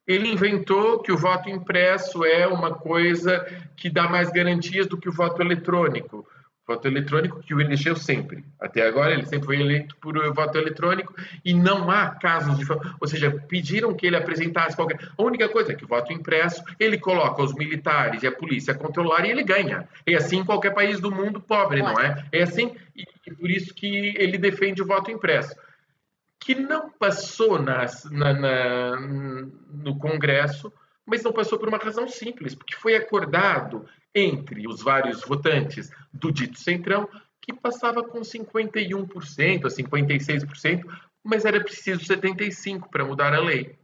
Ele inventou que o voto impresso é uma coisa que dá mais garantias do que o voto eletrônico voto eletrônico que o elegeu sempre. Até agora ele sempre foi eleito por eh, voto eletrônico e não há casos de, ou seja, pediram que ele apresentasse qualquer. A única coisa é que o voto impresso ele coloca os militares e a polícia a controlar e ele ganha. É assim em qualquer país do mundo pobre, não é? É assim e, por isso que ele defende o voto impresso, que não passou na, na, no Congresso, mas não passou por uma razão simples, porque foi acordado entre os vários votantes do dito Centrão, que passava com 51% a 56%, mas era preciso 75% para mudar a lei.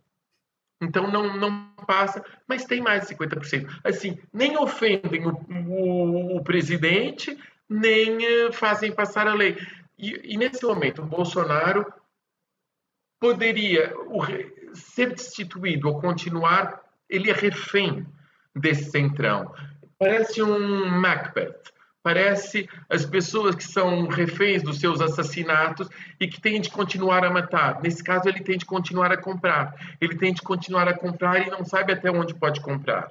Então não, não passa, mas tem mais de 50%. Assim, nem ofendem o, o, o presidente, nem uh, fazem passar a lei. E, e, nesse momento, o Bolsonaro poderia, ser destituído ou continuar, ele é refém desse centrão. Parece um Macbeth. Parece as pessoas que são reféns dos seus assassinatos e que têm de continuar a matar. Nesse caso, ele tem de continuar a comprar. Ele tem de continuar a comprar e não sabe até onde pode comprar.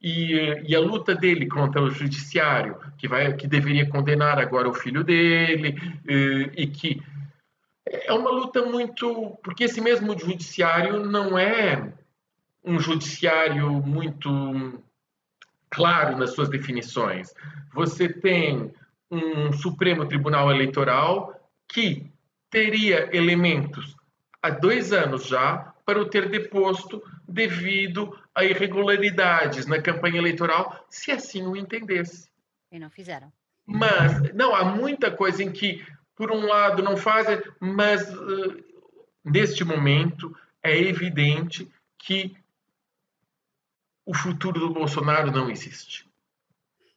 E, e, a luta dele contra o judiciário, que, vai, que deveria condenar agora o filho dele, e, e que é uma luta muito. Porque esse mesmo judiciário não é um judiciário muito claro nas suas definições. Você tem um Supremo Tribunal Eleitoral que teria elementos há dois anos já para o ter deposto devido a irregularidades na campanha eleitoral, se assim o entendesse. E não fizeram. Mas, não, há muita coisa em que, por um lado, não fazem, mas uh, neste momento é evidente que o futuro do Bolsonaro não existe.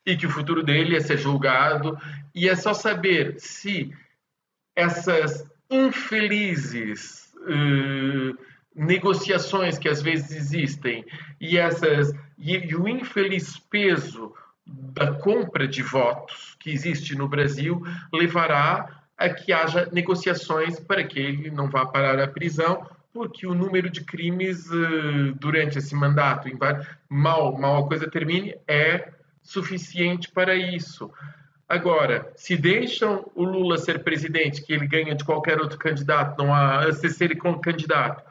E que o futuro dele é ser julgado, e é só saber se essas infelizes uh, negociações que às vezes existem e, essas, e, e o infeliz peso da compra de votos que existe no Brasil levará a que haja negociações para que ele não vá parar a prisão porque o número de crimes uh, durante esse mandato, mal, mal a coisa termine, é suficiente para isso. Agora, se deixam o Lula ser presidente, que ele ganha de qualquer outro candidato, não há se ser como candidato,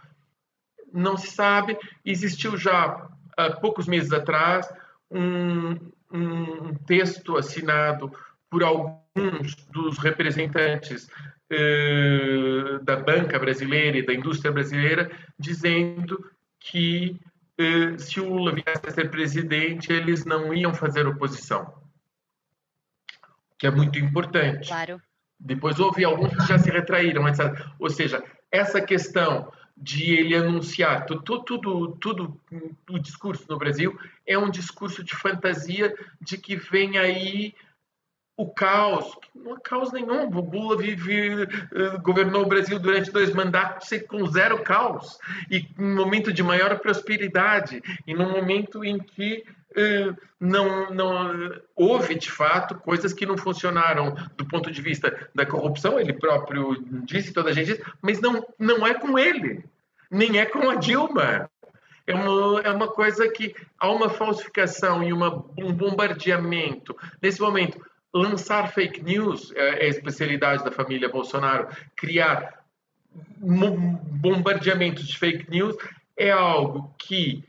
não se sabe. Existiu já há poucos meses atrás um, um texto assinado por alguns dos representantes eh, da banca brasileira e da indústria brasileira, dizendo que eh, se o Lula viesse a ser presidente, eles não iam fazer oposição. Que é muito importante. Claro. Depois houve alguns que já se retraíram, etc. Ou seja, essa questão de ele anunciar tudo, tudo, tudo, o discurso no Brasil é um discurso de fantasia de que vem aí o caos, não há caos nenhum. O Lula vive, uh, governou o Brasil durante dois mandatos com zero caos e um momento de maior prosperidade e num momento em que uh, não, não houve de fato coisas que não funcionaram do ponto de vista da corrupção. Ele próprio disse, toda a gente disse, mas não, não é com ele, nem é com a Dilma. É uma, é uma coisa que há uma falsificação e uma, um bombardeamento. Nesse momento, lançar fake news é, é a especialidade da família Bolsonaro. Criar bombardeamentos de fake news é algo que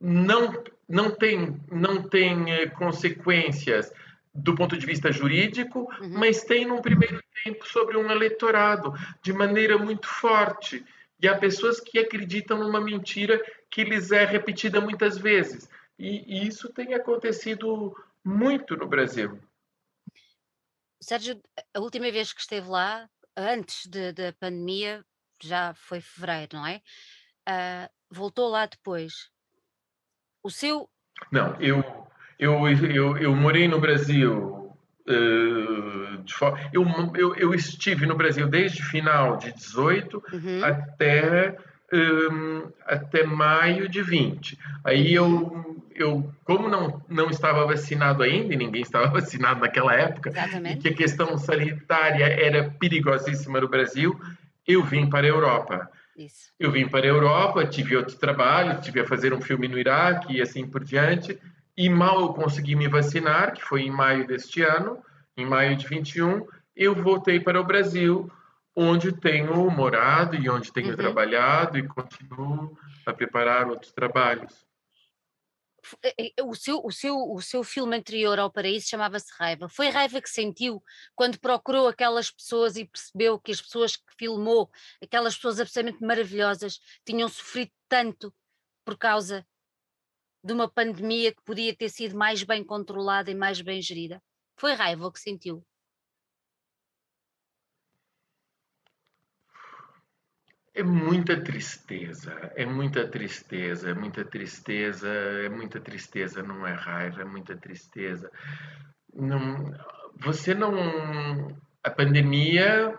não, não tem, não tem é, consequências do ponto de vista jurídico, uhum. mas tem num primeiro tempo sobre um eleitorado de maneira muito forte. E há pessoas que acreditam numa mentira que lhes é repetida muitas vezes. E, e isso tem acontecido muito no Brasil. Sérgio, a última vez que esteve lá, antes da pandemia, já foi fevereiro, não é? Uh, voltou lá depois. O seu. Não, eu, eu, eu, eu morei no Brasil. Uh, eu, eu, eu estive no Brasil desde final de 18 uhum. até um, até maio de 20. Aí eu, eu como não, não estava vacinado ainda, e ninguém estava <laughs> vacinado naquela época, Exatamente. e que a questão sanitária era perigosíssima no Brasil, eu vim para a Europa. Isso. Eu vim para a Europa, tive outros trabalhos, tive a fazer um filme no Iraque e assim por diante, e mal eu consegui me vacinar, que foi em maio deste ano, em maio de 21, eu voltei para o Brasil onde tenho morado e onde tenho uhum. trabalhado e continuo a preparar outros trabalhos. O seu, o, seu, o seu filme anterior ao Paraíso chamava-se Raiva. Foi raiva que sentiu quando procurou aquelas pessoas e percebeu que as pessoas que filmou, aquelas pessoas absolutamente maravilhosas, tinham sofrido tanto por causa de uma pandemia que podia ter sido mais bem controlada e mais bem gerida? Foi raiva o que sentiu? É muita tristeza, é muita tristeza, é muita tristeza, é muita tristeza, não é raiva, é muita tristeza. Não, você não. A pandemia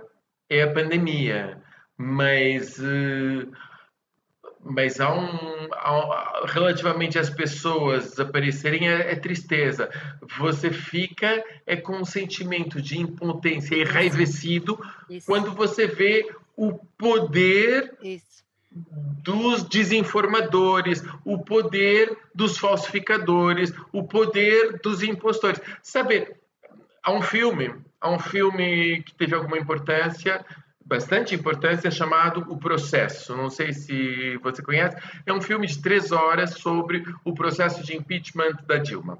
é a pandemia, mas uh, mas há um, há, relativamente às pessoas desaparecerem é, é, tristeza. Você fica é com um sentimento de impotência enraivecido Isso. quando você vê o poder Isso. dos desinformadores, o poder dos falsificadores, o poder dos impostores. Sabe, há um filme, há um filme que teve alguma importância bastante importância chamado O Processo. Não sei se você conhece. É um filme de três horas sobre o processo de impeachment da Dilma.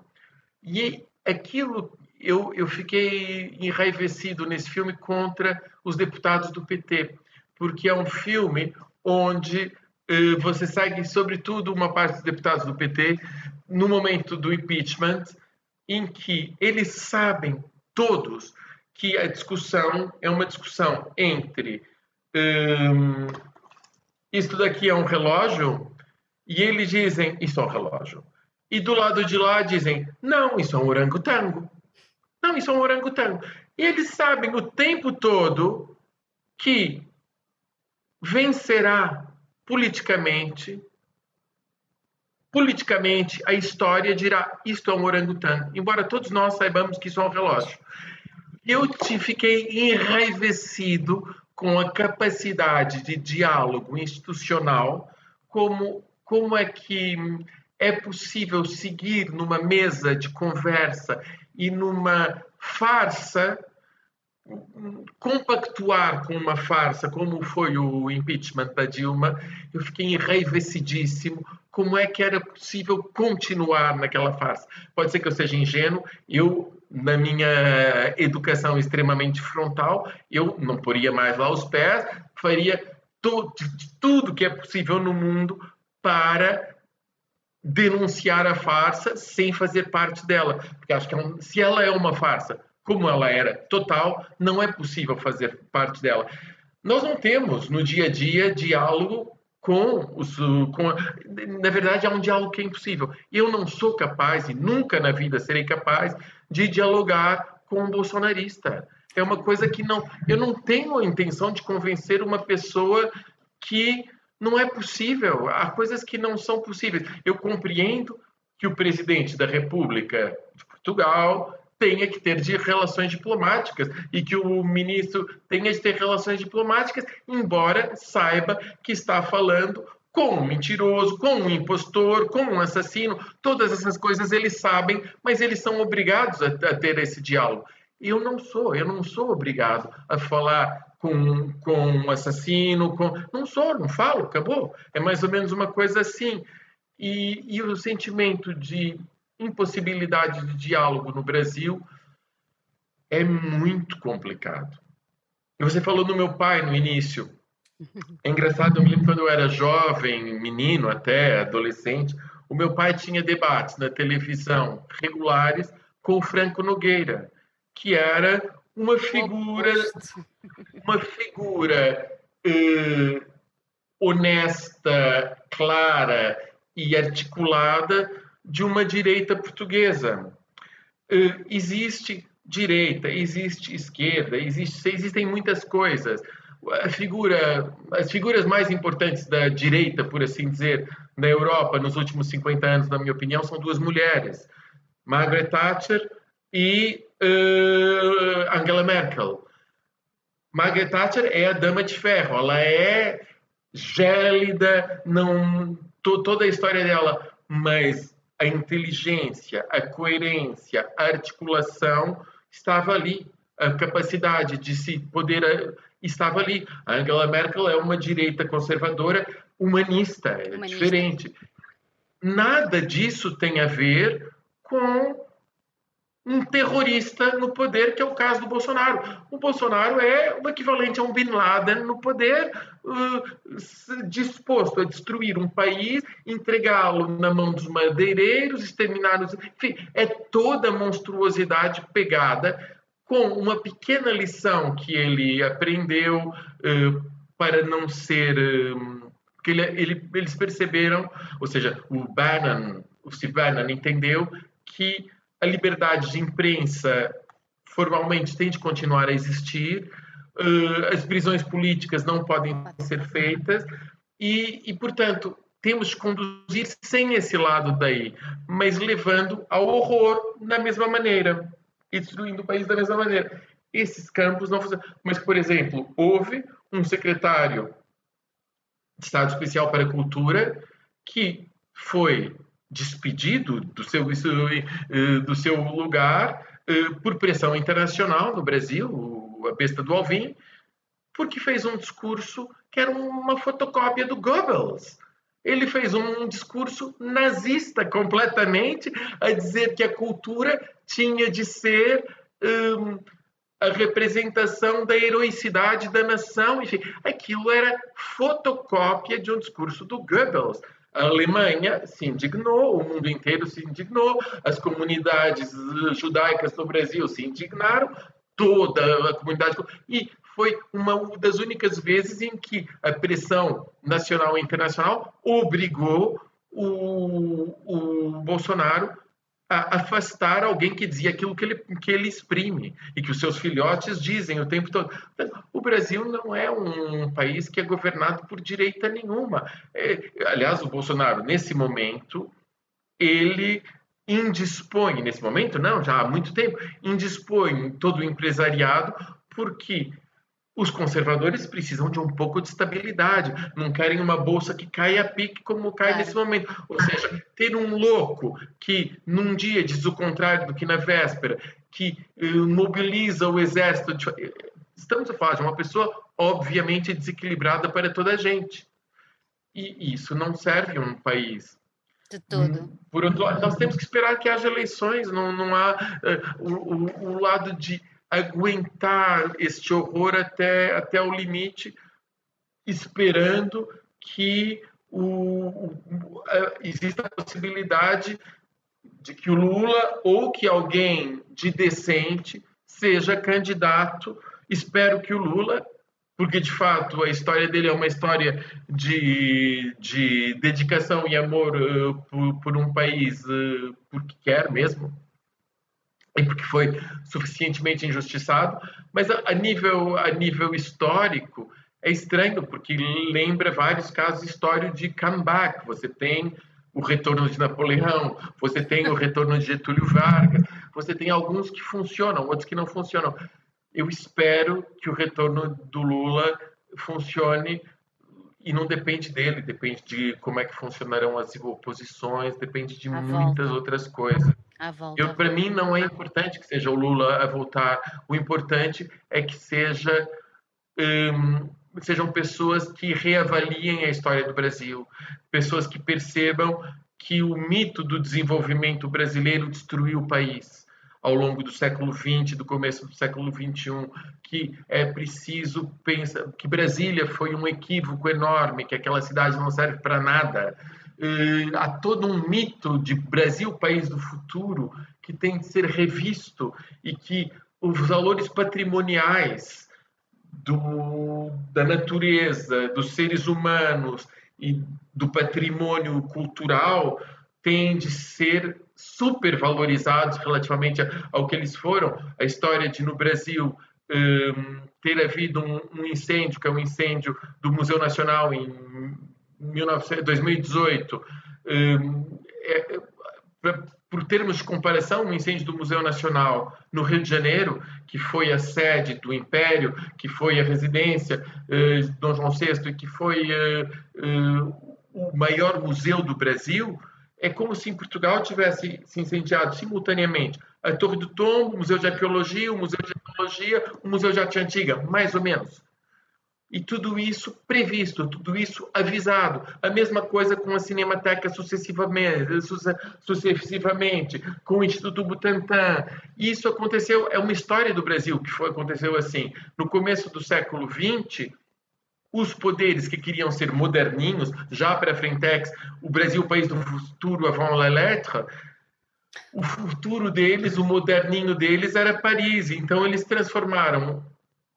E aquilo eu, eu fiquei enraivecido nesse filme contra os deputados do PT, porque é um filme onde eh, você segue, sobretudo, uma parte dos deputados do PT no momento do impeachment, em que eles sabem todos que a discussão é uma discussão entre hum, isto daqui é um relógio e eles dizem isso é um relógio. E do lado de lá dizem não, isso é um orangotango. Não, isso é um orangotango. E eles sabem o tempo todo que vencerá politicamente politicamente a história dirá isto é um orangotango, embora todos nós saibamos que isso é um relógio. Eu te fiquei enraivecido com a capacidade de diálogo institucional, como, como é que é possível seguir numa mesa de conversa e numa farsa, compactuar com uma farsa, como foi o impeachment da Dilma, eu fiquei enraivecidíssimo. Como é que era possível continuar naquela farsa? Pode ser que eu seja ingênuo, eu na minha educação extremamente frontal, eu não poria mais lá os pés, faria tudo, tudo que é possível no mundo para denunciar a farsa sem fazer parte dela. Porque acho que é se ela é uma farsa, como ela era total, não é possível fazer parte dela. Nós não temos no dia a dia diálogo com os. Com, na verdade, há um diálogo que é impossível. Eu não sou capaz, e nunca na vida serei capaz, de dialogar com um bolsonarista. É uma coisa que não. Eu não tenho a intenção de convencer uma pessoa que não é possível. Há coisas que não são possíveis. Eu compreendo que o presidente da República de Portugal tenha que ter de relações diplomáticas e que o ministro tenha de ter relações diplomáticas, embora saiba que está falando com um mentiroso, com um impostor, com um assassino, todas essas coisas eles sabem, mas eles são obrigados a, a ter esse diálogo. Eu não sou, eu não sou obrigado a falar com, com um assassino, com... não sou, não falo, acabou. É mais ou menos uma coisa assim. E, e o sentimento de impossibilidade de diálogo no Brasil é muito complicado. E você falou do meu pai no início. É engraçado, eu me lembro quando eu era jovem, menino até, adolescente, o meu pai tinha debates na televisão regulares com o Franco Nogueira, que era uma figura, uma figura eh, honesta, clara e articulada de uma direita portuguesa. Uh, existe direita, existe esquerda, existe, existem muitas coisas. A figura, as figuras mais importantes da direita, por assim dizer, na Europa nos últimos 50 anos, na minha opinião, são duas mulheres, Margaret Thatcher e uh, Angela Merkel. Margaret Thatcher é a dama de ferro, ela é gélida, não toda a história dela, mas a inteligência, a coerência, a articulação estava ali, a capacidade de se poder eh, estava ali. A Angela Merkel é uma direita conservadora humanista, é humanista. diferente. Nada disso tem a ver com um terrorista no poder, que é o caso do Bolsonaro. O Bolsonaro é o equivalente a um Bin Laden no poder, uh, disposto a destruir um país, entregá-lo na mão dos madeireiros, exterminar os. Enfim, é toda a monstruosidade pegada com uma pequena lição que ele aprendeu uh, para não ser. Uh, que ele, ele, eles perceberam, ou seja, o Bannon, o Steve Bannon entendeu que a liberdade de imprensa formalmente tem de continuar a existir, uh, as prisões políticas não podem ser feitas E, e, portanto, temos que conduzir sem esse lado daí, mas levando ao horror da mesma maneira e destruindo o país da mesma maneira. Esses campos não funcionam. Mas, por exemplo, houve um secretário de Estado Especial para a Cultura que foi despedido do seu, eh, do seu lugar eh, por pressão internacional no Brasil, a besta do Alvim, porque fez um discurso que era uma fotocópia do Goebbels. Ele fez um discurso nazista completamente, a dizer que a cultura tinha de ser um, a representação da heroicidade da nação. Enfim, aquilo era fotocópia de um discurso do Goebbels. A Alemanha se indignou, o mundo inteiro se indignou, as comunidades judaicas no Brasil se indignaram, toda a comunidade. E foi uma das únicas vezes em que a pressão nacional e internacional obrigou o, o Bolsonaro afastar alguém que dizia aquilo que ele, que ele exprime e que os seus filhotes dizem o tempo todo. O Brasil não é um país que é governado por direita nenhuma. É, aliás, o Bolsonaro, nesse momento, ele indispõe, nesse momento não, já há muito tempo, indispõe todo o empresariado porque os conservadores precisam de um pouco de estabilidade, não querem uma bolsa que caia a pique como cai claro. nesse momento. Ou seja, ter um louco que num dia diz o contrário do que na véspera, que uh, mobiliza o exército. De... Estamos a falar de uma pessoa obviamente desequilibrada para toda a gente. E isso não serve a um país. De tudo. Por outro lado, nós temos que esperar que haja eleições, não, não há uh, o, o, o lado de aguentar este horror até, até o limite, esperando que o, o, exista a possibilidade de que o Lula ou que alguém de decente seja candidato. Espero que o Lula, porque de fato a história dele é uma história de, de dedicação e amor uh, por, por, um país uh, porque quer mesmo, e porque foi suficientemente injustiçado, mas a, a, nível, a nível histórico é estranho, porque lembra vários casos históricos de comeback. Você tem o retorno de Napoleão, você tem o retorno de Getúlio Vargas, você tem alguns que funcionam, outros que não funcionam. Eu espero que o retorno do Lula funcione e não depende dele, depende de como é que funcionarão as oposições, depende de a muitas volta. outras coisas. Para mim não é importante que seja o Lula a voltar. O importante é que seja um, sejam pessoas que reavaliem a história do Brasil, pessoas que percebam que o mito do desenvolvimento brasileiro destruiu o país ao longo do século XX, do começo do século XXI, que é preciso pensar que Brasília foi um equívoco enorme, que aquela cidade não serve para nada, uh, há todo um mito de Brasil, país do futuro, que tem de ser revisto e que os valores patrimoniais do, da natureza, dos seres humanos e do patrimônio cultural têm de ser super valorizados relativamente ao que eles foram. A história de no Brasil um, ter havido um, um, incêndio, que é um incêndio do Museu Nacional em 2018, hum, é, por termos de comparação, o incêndio do Museu Nacional no Rio de Janeiro, que foi a sede do Império, que foi a residência uh, de Dom João VI e que foi uh, uh, o maior museu do Brasil, é como se em Portugal tivesse se incendiado simultaneamente a Torre do Tombo, o Museu de Arqueologia, o Museu de Etnologia, o Museu de Arte Antiga, mais ou menos. E tudo isso previsto, tudo isso avisado. A mesma coisa com a Cinemateca sucessivamente, sucessivamente com o Instituto Butantan. Isso aconteceu, é uma história do Brasil que foi, aconteceu assim. No começo do século XX, os poderes que queriam ser moderninhos, já para a Frentex, o Brasil, país do futuro avant la lettre, o futuro deles, o moderninho deles era Paris. Então eles transformaram,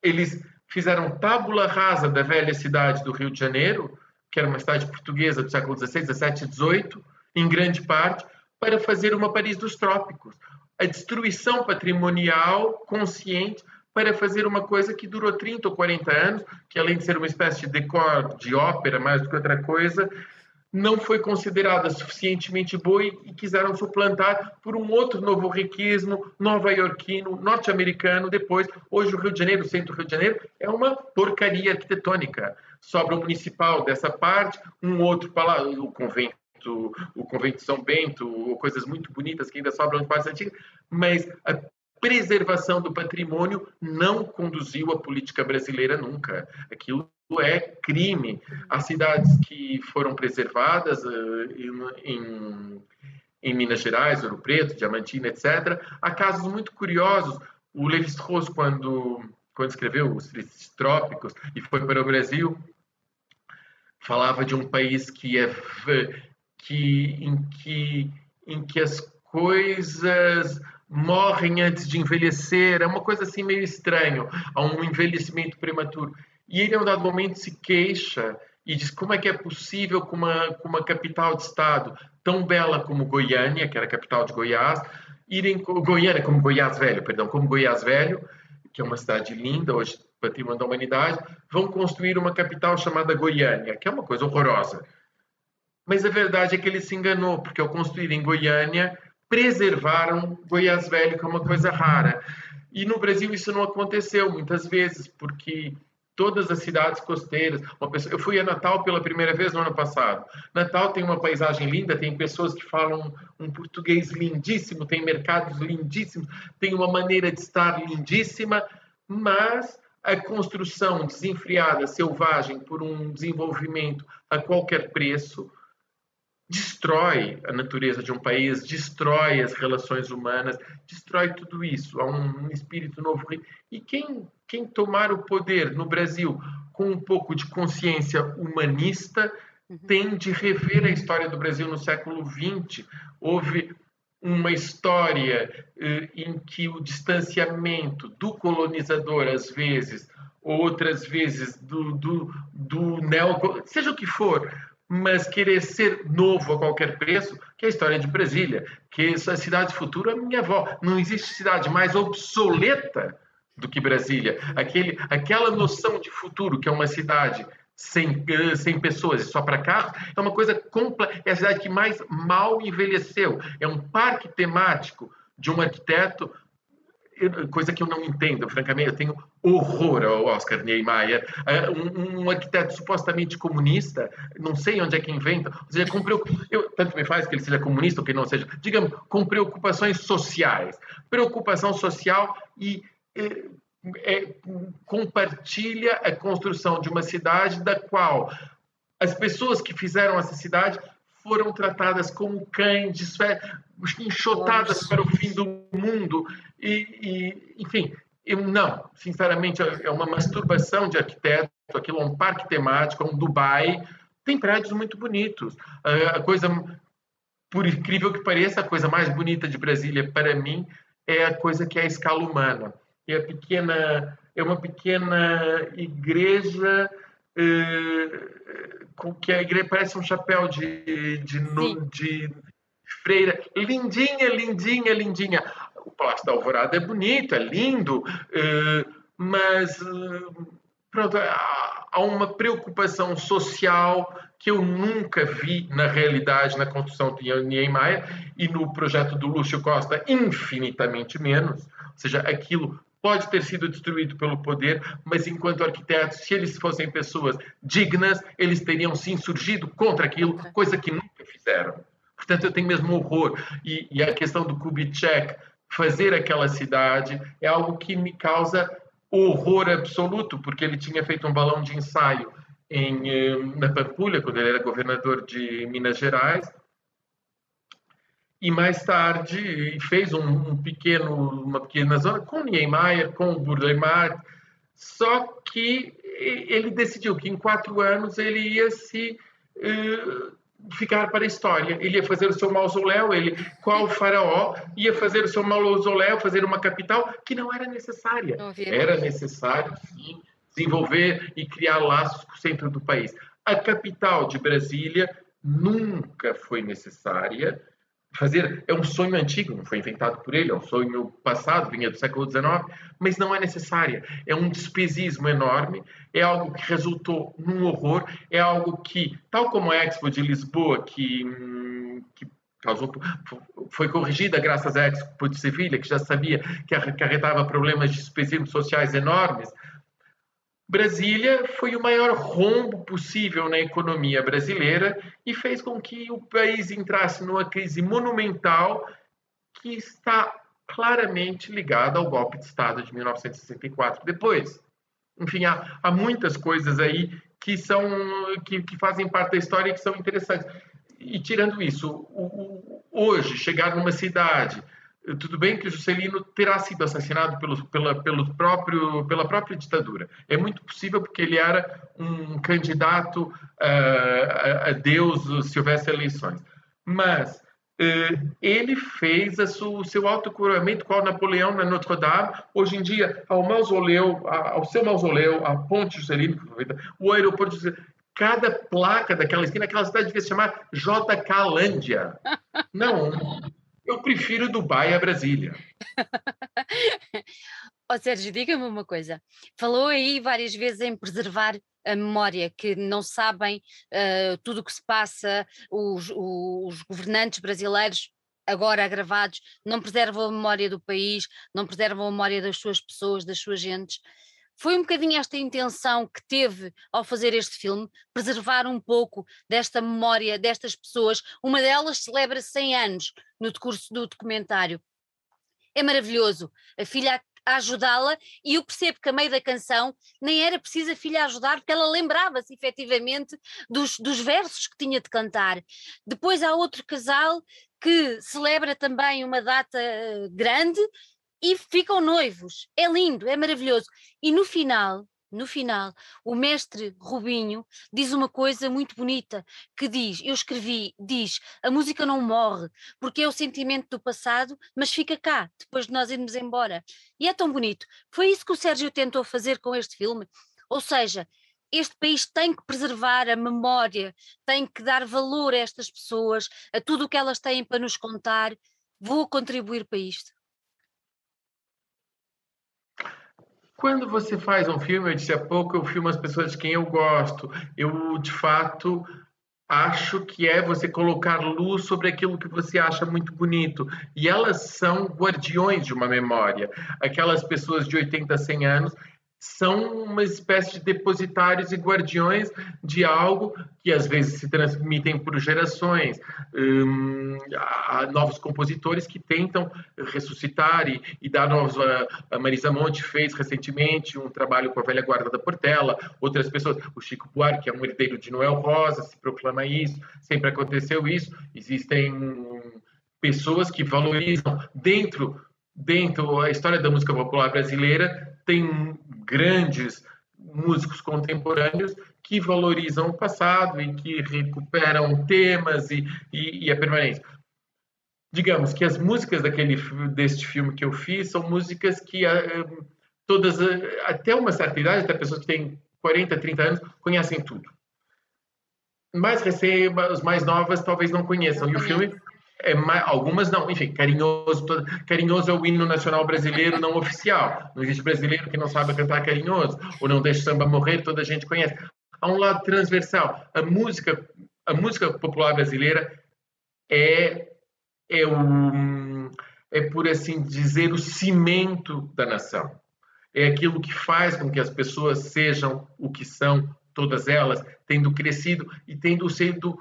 eles fizeram tábula rasa da velha cidade do Rio de Janeiro, que era uma cidade portuguesa do século XVI, XVII, XVIII, em grande parte, para fazer uma Paris dos trópicos. A destruição patrimonial consciente para fazer uma coisa que durou 30 ou 40 anos, que além de ser uma espécie de decor de ópera mais do que outra coisa, não foi considerada suficientemente boa e, quiseram suplantar por um outro novo riquismo nova-iorquino, norte-americano. Depois, hoje o Rio de Janeiro, o centro do Rio de Janeiro, é uma porcaria arquitetônica. Sobra o municipal dessa parte, um outro palácio, o convento o convento São Bento, coisas muito bonitas que ainda sobram de partes antigas, mas preservação do patrimônio não conduziu a política brasileira nunca. Aquilo é crime. As cidades que foram preservadas uh, em, em, Minas Gerais, Ouro Preto, Diamantina, etc., há casos muito curiosos. O Lévi-Strauss, quando, quando escreveu Os Tristes Trópicos e foi para o Brasil, falava de um país que é que, em, que, em que as coisas morrem antes de envelhecer, é uma coisa assim meio estranho, há um envelhecimento prematuro. E ele, em um dado momento, se queixa e diz como é que é possível com uma, com uma capital de estado tão bela como Goiânia, que era a capital de Goiás, irem Goiânia como Goiás Velho, perdão, como Goiás Velho, que é uma cidade linda, hoje patrimônio da humanidade, vão construir uma capital chamada Goiânia, que é uma coisa horrorosa. Mas a verdade é que ele se enganou, porque ao construir em Goiânia, preservaram Goiás Velho, que é uma coisa rara. E no Brasil isso não aconteceu muitas vezes, porque todas as cidades costeiras. Pessoa, eu fui a Natal pela primeira vez no ano passado. Natal tem uma paisagem linda, tem pessoas que falam um português lindíssimo, tem mercados lindíssimos, tem uma maneira de estar lindíssima, mas a construção desenfreada, selvagem, por um desenvolvimento a qualquer preço, destrói a natureza de um país, destrói as relações humanas, destrói tudo isso. Há um espírito novo. E quem, quem tomar o poder no Brasil com um pouco de consciência humanista uhum. tem de rever a história do Brasil no século XX. Houve uma história eh, em que o distanciamento do colonizador, às vezes, outras vezes do, do, do neo... seja o que for, mas querer ser novo a qualquer preço, que é a história de Brasília, que essa cidade futura é minha avó. Não existe cidade mais obsoleta do que Brasília. Aquele, aquela noção de futuro, que é uma cidade sem, sem pessoas e só para carros, é uma coisa completa. É a cidade que mais mal envelheceu. É um parque temático de um arquiteto coisa que eu não entendo, francamente, eu tenho horror ao Oscar Niemeyer, é, um, um, arquiteto supostamente comunista, não sei onde é que inventa, ou seja, com eu, tanto me faz que ele seja comunista ou que não seja, digamos, com preocupações sociais, preocupação social e é, é, compartilha a construção de uma cidade da qual as pessoas que fizeram essa cidade foram tratadas como cães, enxotadas para o fim do mundo. E, e, enfim, eu não, sinceramente, é uma masturbação de arquiteto, aquilo é um parque temático, é um Dubai, tem prédios muito bonitos. A coisa, por incrível que pareça, a coisa mais bonita de Brasília, para mim, é a coisa que é a escala humana. É, a pequena, é uma pequena igreja com que a igreja parece um chapéu de, de, de, freira. Lindinha, lindinha, lindinha. O Palácio da Alvorada é bonito, é lindo, mas pronto, há uma preocupação social que eu nunca vi na realidade na construção de Niemeyer e no projeto do Lúcio Costa infinitamente menos. Ou seja, aquilo pode ter sido destruído pelo poder, mas enquanto arquitetos, se eles fossem pessoas dignas, eles teriam se insurgido contra aquilo, coisa que nunca fizeram. Portanto, eu tenho mesmo horror. E, e a questão do Kubitschek fazer aquela cidade é algo que me causa horror absoluto, porque ele tinha feito um balão de ensaio em, eh, na Pampulha, quando ele era governador de Minas Gerais, e mais tarde fez um, um pequeno, uma pequena zona com Niemeyer, com o Burle só que ele decidiu que em quatro anos ele ia se uh, ficar para a história. Ele ia fazer o seu mausoléu, ele, qual faraó, ia fazer o seu mausoléu, fazer uma capital que não era necessária. Não era necessário, sim, desenvolver e criar laços com o centro do país. A capital de Brasília nunca foi necessária, fazer é um sonho antigo, não foi inventado por ele, é um sonho passado, vinha do século XIX, mas não é necessária. É um despesismo enorme, é algo que resultou num horror, é algo que, tal como a Expo de Lisboa, que, que causou, foi corrigida graças à Expo de Sevilha, que já sabia que acarretava problemas de despesismo sociais enormes, Brasília foi o maior rombo possível na economia brasileira e fez com que o país entrasse numa crise monumental que está claramente ligada ao golpe de Estado de 1964. Depois, enfim, há, há muitas coisas aí que são que, que, fazem parte da história e que são interessantes. E tirando isso, o, o, hoje chegar numa cidade tudo bem que Juscelino terá sido assassinado pela, pelo próprio, pela própria ditadura. É muito possível porque ele era um candidato uh, a, a, Deus se houvesse eleições. Mas uh, ele fez su, o seu autocuramento com Napoleão na Notre-Dame. Hoje em dia, ao mausoleu, ao seu mausoleu, a ponte Juscelino, o aeroporto Juscelino, cada placa daquela esquina, aquela cidade devia se chamar JK Lândia. Não, eu prefiro Dubai a Brasília. <laughs> oh, Sérgio, diga-me uma coisa. Falou aí várias vezes em preservar a memória, que não sabem uh, tudo o que se passa, os, os governantes brasileiros agora agravados, não preservam a memória do país, não preservam a memória das suas pessoas, das suas gentes. Foi um bocadinho esta intenção que teve ao fazer este filme, preservar um pouco desta memória destas pessoas. Uma delas celebra 100 anos no decurso do documentário. É maravilhoso. A filha a ajudá-la, e eu percebo que a meio da canção nem era preciso a filha ajudar, porque ela lembrava-se efetivamente dos, dos versos que tinha de cantar. Depois há outro casal que celebra também uma data eh, grande e ficam noivos. É lindo, é maravilhoso. E no final, no final, o mestre Rubinho diz uma coisa muito bonita, que diz, eu escrevi, diz, a música não morre, porque é o sentimento do passado, mas fica cá, depois de nós irmos embora. E é tão bonito. Foi isso que o Sérgio tentou fazer com este filme. Ou seja, este país tem que preservar a memória, tem que dar valor a estas pessoas, a tudo o que elas têm para nos contar. Vou contribuir para isto. Quando você faz um filme, eu disse há pouco, eu filmo as pessoas de quem eu gosto. Eu, de fato, acho que é você colocar luz sobre aquilo que você acha muito bonito. E elas são guardiões de uma memória. Aquelas pessoas de 80, 100 anos, são uma espécie de depositários e guardiões de algo que às vezes se transmitem por gerações. Hum, há novos compositores que tentam ressuscitar e, e dar novos. A Marisa Monte fez recentemente um trabalho com a velha guarda da Portela, outras pessoas. O Chico Buarque, que é um herdeiro de Noel Rosa, se proclama isso, sempre aconteceu isso. Existem pessoas que valorizam dentro dentro da história da música popular brasileira tem grandes músicos contemporâneos que valorizam o passado e que recuperam temas e, e, e a permanência. Digamos que as músicas daquele deste filme que eu fiz são músicas que ah, todas ah, até uma certa idade, até pessoas que têm 40, 30 anos conhecem tudo. Mais recém, as mais novas talvez não conheçam. E o filme é, algumas não, enfim, carinhoso, todo, carinhoso é o hino nacional brasileiro não oficial. Não existe brasileiro que não sabe cantar carinhoso, ou não deixa samba morrer, toda a gente conhece. Há um lado transversal. A música, a música popular brasileira é, é, o, é, por assim dizer, o cimento da nação. É aquilo que faz com que as pessoas sejam o que são, todas elas, tendo crescido e tendo sido,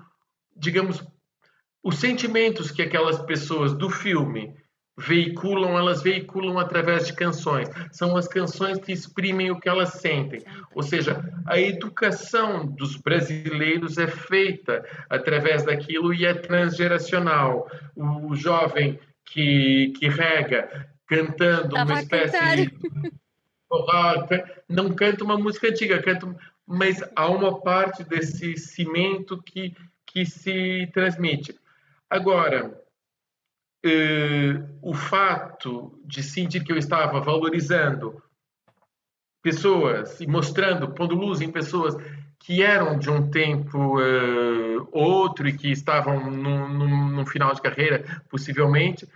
digamos, os sentimentos que aquelas pessoas do filme veiculam, elas veiculam através de canções. São as canções que exprimem o que elas sentem. Ou seja, a educação dos brasileiros é feita através daquilo e é transgeracional. O jovem que, que rega cantando uma espécie de não canta uma música antiga, canta, mas há uma parte desse cimento que, que se transmite. Agora, eh, o fato de sentir que eu estava valorizando pessoas e mostrando, pondo luz em pessoas que eram de um tempo uh, outro e que estavam no final de carreira, possivelmente,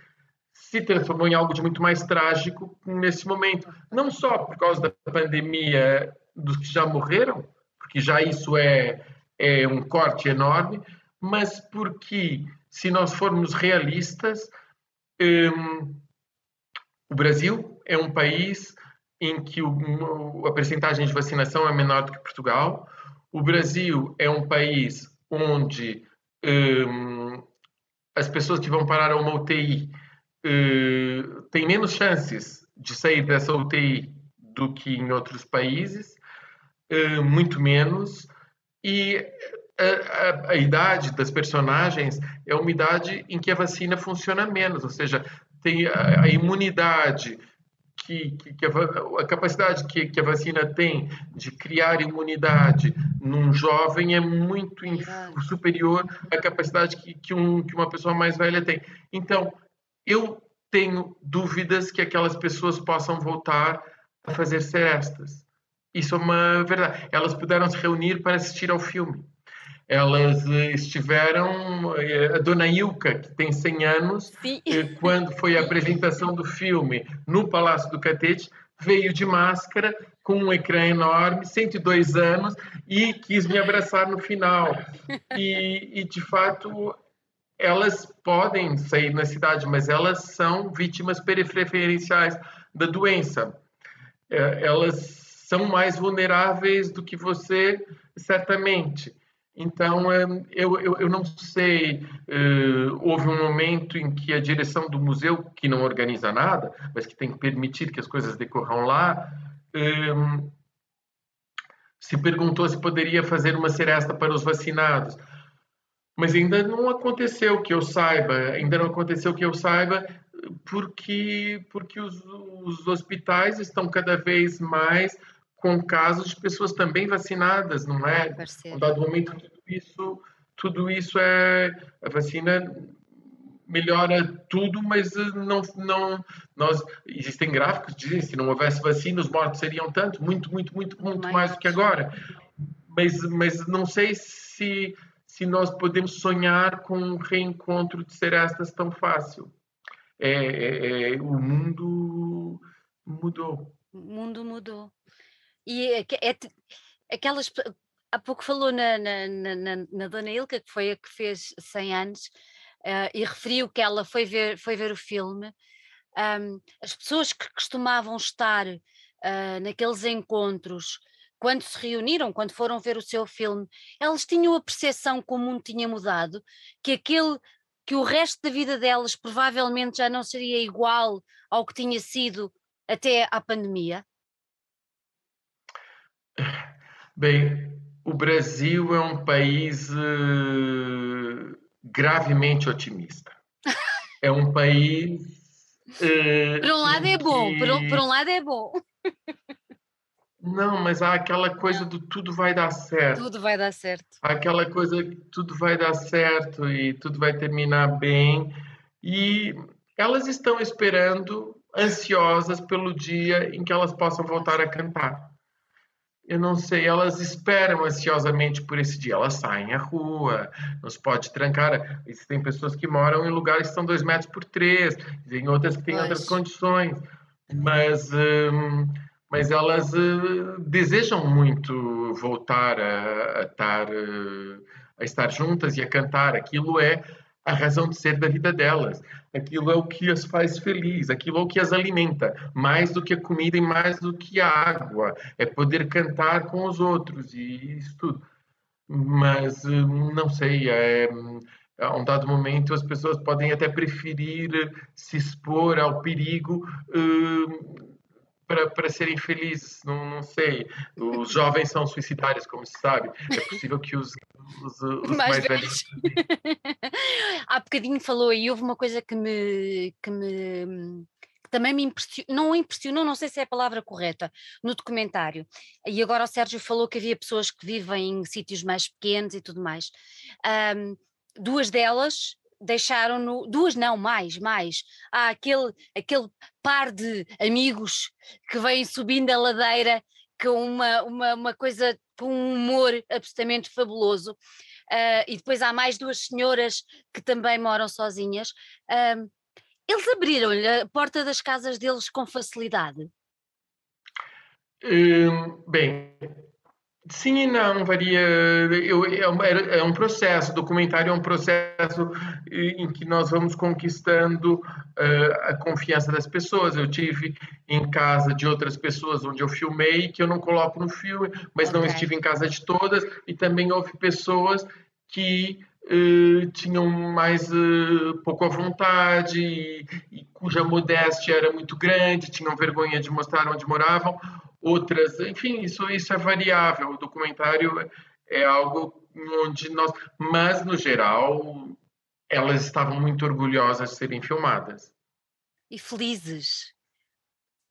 se transformou em algo de muito mais trágico nesse momento. Não só por causa da pandemia dos que já morreram, porque já isso é, é um corte enorme, mas porque, se nós formos realistas, um, o Brasil é um país em que o, a percentagem de vacinação é menor do que Portugal. O Brasil é um país onde um, as pessoas que vão parar a uma UTI uh, têm menos chances de sair dessa UTI do que em outros países, uh, muito menos. E a, a, a, idade das personagens é uma idade em que a vacina funciona menos, ou seja, tem a, a imunidade que, que, que a, capacidade que, que, a vacina tem de criar imunidade num jovem é muito superior à capacidade que, que, um, que uma pessoa mais velha tem. Então, eu tenho dúvidas que aquelas pessoas possam voltar a fazer serestas. Isso é uma verdade. Elas puderam se reunir para assistir ao filme elas eh, estiveram, eh, a dona Ilka, que tem 100 anos, Sim. Eh, quando foi a apresentação do filme no Palácio do Catete, veio de máscara, com um ecrã enorme, 102 anos, e quis me abraçar no final. E, e de fato, elas podem sair na cidade, mas elas são vítimas preferenciais da doença. Elas são mais vulneráveis do que você, certamente. Então, é, eu, eu, eu não sei, eh, houve um momento em que a direção do museu, que não organiza nada, mas que tem que permitir que as coisas decorram lá, eh, se perguntou se poderia fazer uma seresta para os vacinados. Mas ainda não aconteceu que eu saiba, ainda não aconteceu que eu saiba, porque, porque os, os hospitais estão cada vez mais com casos de pessoas também vacinadas, não é? Em um dado momento, tudo isso, tudo isso é. A vacina melhora tudo, mas não, não nós existem gráficos que dizem se não houvesse vacina os mortos seriam tanto, muito, muito, muito, muito mais, mais do que agora. Mas, mas não sei se se nós podemos sonhar com um reencontro de serestas tão fácil. É, é, é, o mundo mudou. O mundo mudou. E é, é, aquelas. Há pouco falou na, na, na, na, Dona Ilka, que foi a que fez 100 anos, uh, e referiu que ela foi ver, foi ver o filme. Um, as pessoas que costumavam estar uh, naqueles encontros, quando se reuniram, quando foram ver o seu filme, elas tinham a percepção que o mundo tinha mudado, que aquele que o resto da vida delas provavelmente já não seria igual ao que tinha sido até à pandemia? Bem, o Brasil é um país uh, gravemente otimista. <laughs> É um país. Uh, por um lado é bom, por um, por um lado é bom. Não, mas há aquela coisa do tudo vai dar certo. Tudo vai dar certo. Há aquela coisa que tudo vai dar certo e tudo vai terminar bem. E elas estão esperando, ansiosas pelo dia em que elas possam voltar a cantar eu não sei, elas esperam ansiosamente por esse dia. Elas saem à rua, não se pode trancar. Existem pessoas que moram em lugares que são dois metros por três, tem outras que têm Mas... outras condições, mas, hum, mas elas uh, desejam muito voltar a, a, estar, uh, a estar juntas e a cantar. Aquilo é a razão de ser da vida delas. Aquilo é o que as faz feliz, aquilo é o que as alimenta, mais do que a comida e mais do que a água. É poder cantar com os outros e isso tudo. Mas hum, não sei, é, a um dado momento as pessoas podem até preferir se expor ao perigo hum, para serem felizes, não, não, sei. Os jovens são suicidários, como se sabe. É possível que os, os, os <laughs> mais, mais, velhos. <laughs> Há bocadinho falou aí, houve uma coisa que me. Que me que também me impressionou, não impressionou, não sei se é a palavra correta, no documentário. E agora o Sérgio falou que havia pessoas que vivem em sítios mais pequenos e tudo mais. Um, duas delas deixaram-no, duas não, mais, mais. Há aquele, aquele par de amigos que vêm subindo a ladeira com uma, uma, uma coisa, com um humor absolutamente fabuloso. Uh, e depois há mais duas senhoras que também moram sozinhas. Uh, eles abriram-lhe a porta das casas deles com facilidade? Hum, bem, sim e não, varia. Eu, é, um, é, um, processo, o documentário é um processo em que nós vamos conquistando uh, a confiança das pessoas. Eu tive em casa de outras pessoas onde eu filmei, que eu não coloco no filme, mas okay. não estive em casa de todas, e também houve pessoas que uh, tinham mais uh, pouco à vontade e, e, cuja modéstia era muito grande, tinham vergonha de mostrar onde moravam, outras, enfim, isso, isso é variável. O documentário é algo onde nós, mas no geral, elas estavam muito orgulhosas de serem filmadas. E felizes.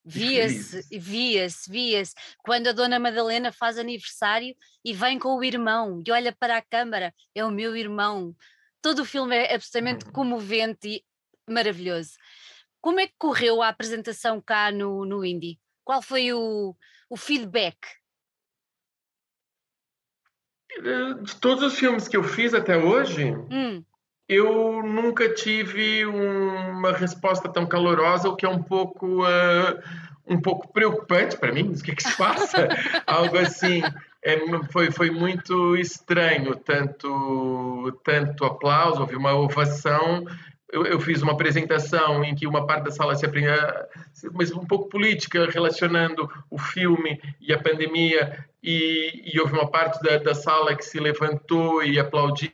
Via-se, via-se, via-se. Quando a Dona Madalena faz aniversário e vem com o irmão e olha para a câmara, é o meu irmão. Todo o filme é absolutamente uhum. comovente e maravilhoso. Como é que correu a apresentação cá no, no Indie? Qual foi o, o feedback? De todos os filmes que eu fiz até hoje, hum eu nunca tive uma resposta tão calorosa, o que é um pouco, uh, um pouco preocupante para mim. O que é que se passa? <laughs> Algo assim. É, foi, foi muito estranho, tanto, tanto aplauso, houve uma ovação. Eu, eu, fiz uma apresentação em que uma parte da sala se aprendia, mas um pouco política, relacionando o filme e a pandemia, e, e houve uma parte da, da sala que se levantou e aplaudiu,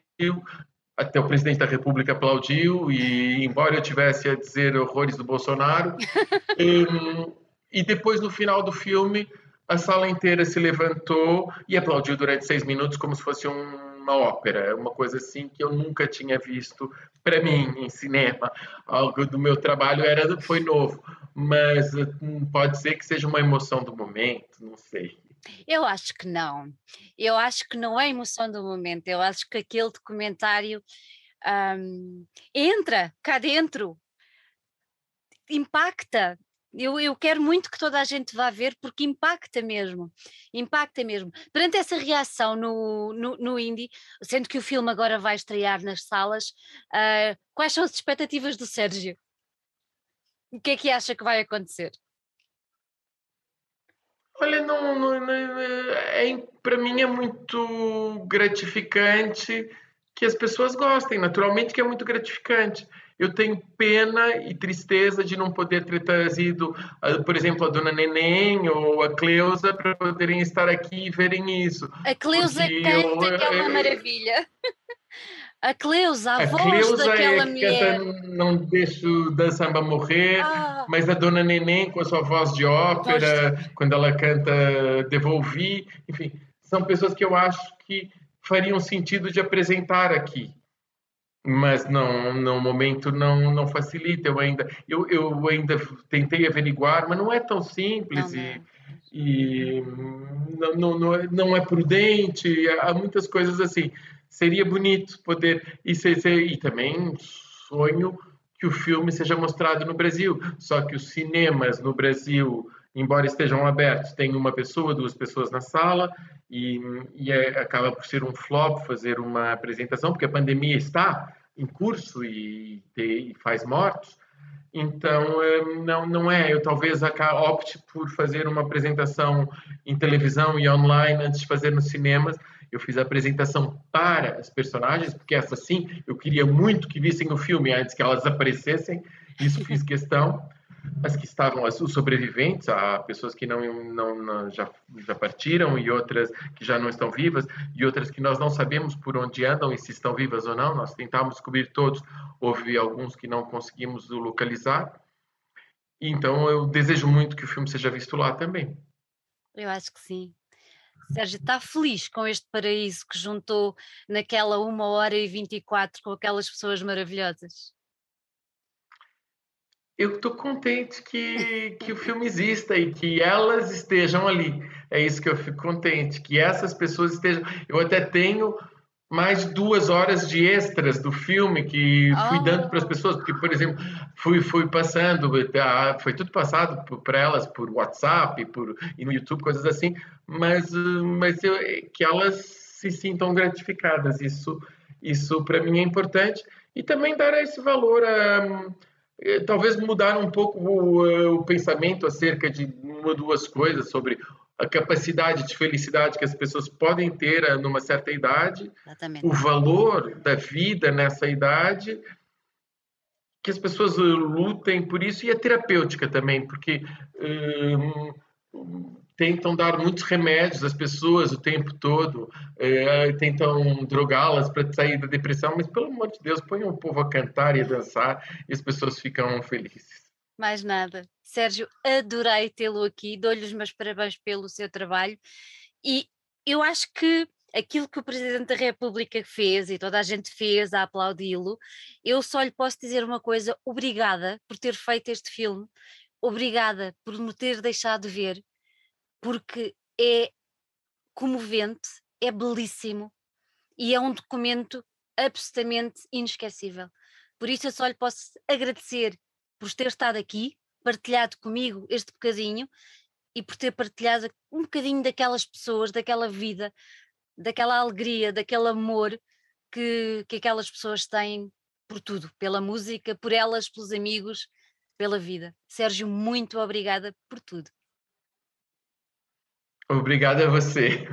até o presidente da República aplaudiu e embora eu tivesse a dizer horrores do Bolsonaro <laughs> um, e depois no final do filme a sala inteira se levantou e aplaudiu durante seis minutos como se fosse um, uma ópera uma coisa assim que eu nunca tinha visto para mim em cinema algo do meu trabalho era foi novo mas hum, pode ser que seja uma emoção do momento não sei eu acho que não. Eu acho que não é emoção do momento. Eu acho que aquele documentário um, entra cá dentro, impacta. Eu, eu quero muito que toda a gente vá ver porque impacta mesmo, impacta mesmo. Perante essa reação no, no, no Indie, sendo que o filme agora vai estrear nas salas, uh, quais são as expectativas do Sérgio? O que é que acha que vai acontecer? Olha, não, não, não é, para mim é muito gratificante que as pessoas gostem, naturalmente que é muito gratificante. Eu tenho pena e tristeza de não poder ter trazido, ah, por exemplo, a dona Neném ou a Cleusa para poderem estar aqui e verem isso. A Cleusa canta, que é uma maravilha. <laughs> A Cleusa, a, a voz Cleusa daquela é mulher. Não deixo da samba morrer, ah. mas a Dona Neném com a sua voz de ópera, de... quando ela canta Devolvi, enfim, são pessoas que eu acho que fariam sentido de apresentar aqui. Mas não, no momento não, não facilita. Eu ainda, eu, eu ainda tentei averiguar, mas não é tão simples não, e, e não, não, não, é, não é prudente. Há muitas coisas assim seria bonito poder e, e também sonho que o filme seja mostrado no Brasil. Só que os cinemas no Brasil, embora estejam abertos, tem uma pessoa, duas pessoas na sala e, e é, acaba por ser um flop fazer uma apresentação, porque a pandemia está em curso e, e faz mortos. Então, eh, não, não é. Eu talvez opte por fazer uma apresentação em televisão e online antes de fazer nos cinemas, eu fiz a apresentação para as personagens, porque essa sim, eu queria muito que vissem o filme antes que elas aparecessem, isso fiz questão. As que estavam, os sobreviventes, há pessoas que não, não, não, já, já partiram e outras que já não estão vivas, e outras que nós não sabemos por onde andam e se estão vivas ou não. Nós tentamos descobrir todos, houve alguns que não conseguimos localizar. Então eu desejo muito que o filme seja visto lá também. Eu acho que sim. Sérgio, está feliz com este paraíso que juntou naquela uma hora e 24 com aquelas pessoas maravilhosas? Eu estou contente que, que o filme exista e que elas estejam ali. É isso que eu fico contente, que essas pessoas estejam. Eu até tenho mais duas horas de extras do filme que fui oh. dando para as pessoas, porque, por exemplo, fui, fui passando, tá, foi tudo passado para elas por WhatsApp por, e no YouTube, coisas assim, mas, mas eu, que elas se sintam gratificadas, isso, isso para mim é importante, e também dar esse valor a talvez mudar um pouco o, o pensamento acerca de uma ou duas coisas sobre a capacidade de felicidade que as pessoas podem ter eh, numa certa idade, Exatamente. o valor da vida nessa idade, que as pessoas eh, lutem por isso, e a terapêutica também, porque hum, tentam dar muitos remédios às pessoas o tempo todo, é, tentam drogá-las para sair da depressão, mas pelo amor de Deus, ponham o povo a cantar e a dançar e as pessoas ficam felizes. Mais nada. Sérgio, adorei tê-lo aqui, dou-lhe os meus parabéns pelo seu trabalho e eu acho que aquilo que o Presidente da República fez e toda a gente fez a aplaudi-lo, eu só lhe posso dizer uma coisa: obrigada por ter feito este filme, obrigada por me ter deixado ver, porque é comovente, é belíssimo e é um documento absolutamente inesquecível. Por isso eu só lhe posso agradecer por ter estado aqui, partilhado comigo este bocadinho e por ter partilhado um bocadinho daquelas pessoas, daquela vida, daquela alegria, daquele amor que, que aquelas pessoas têm por tudo, pela música, por elas, pelos amigos, pela vida. Sérgio, muito obrigada por tudo. Obrigado a você.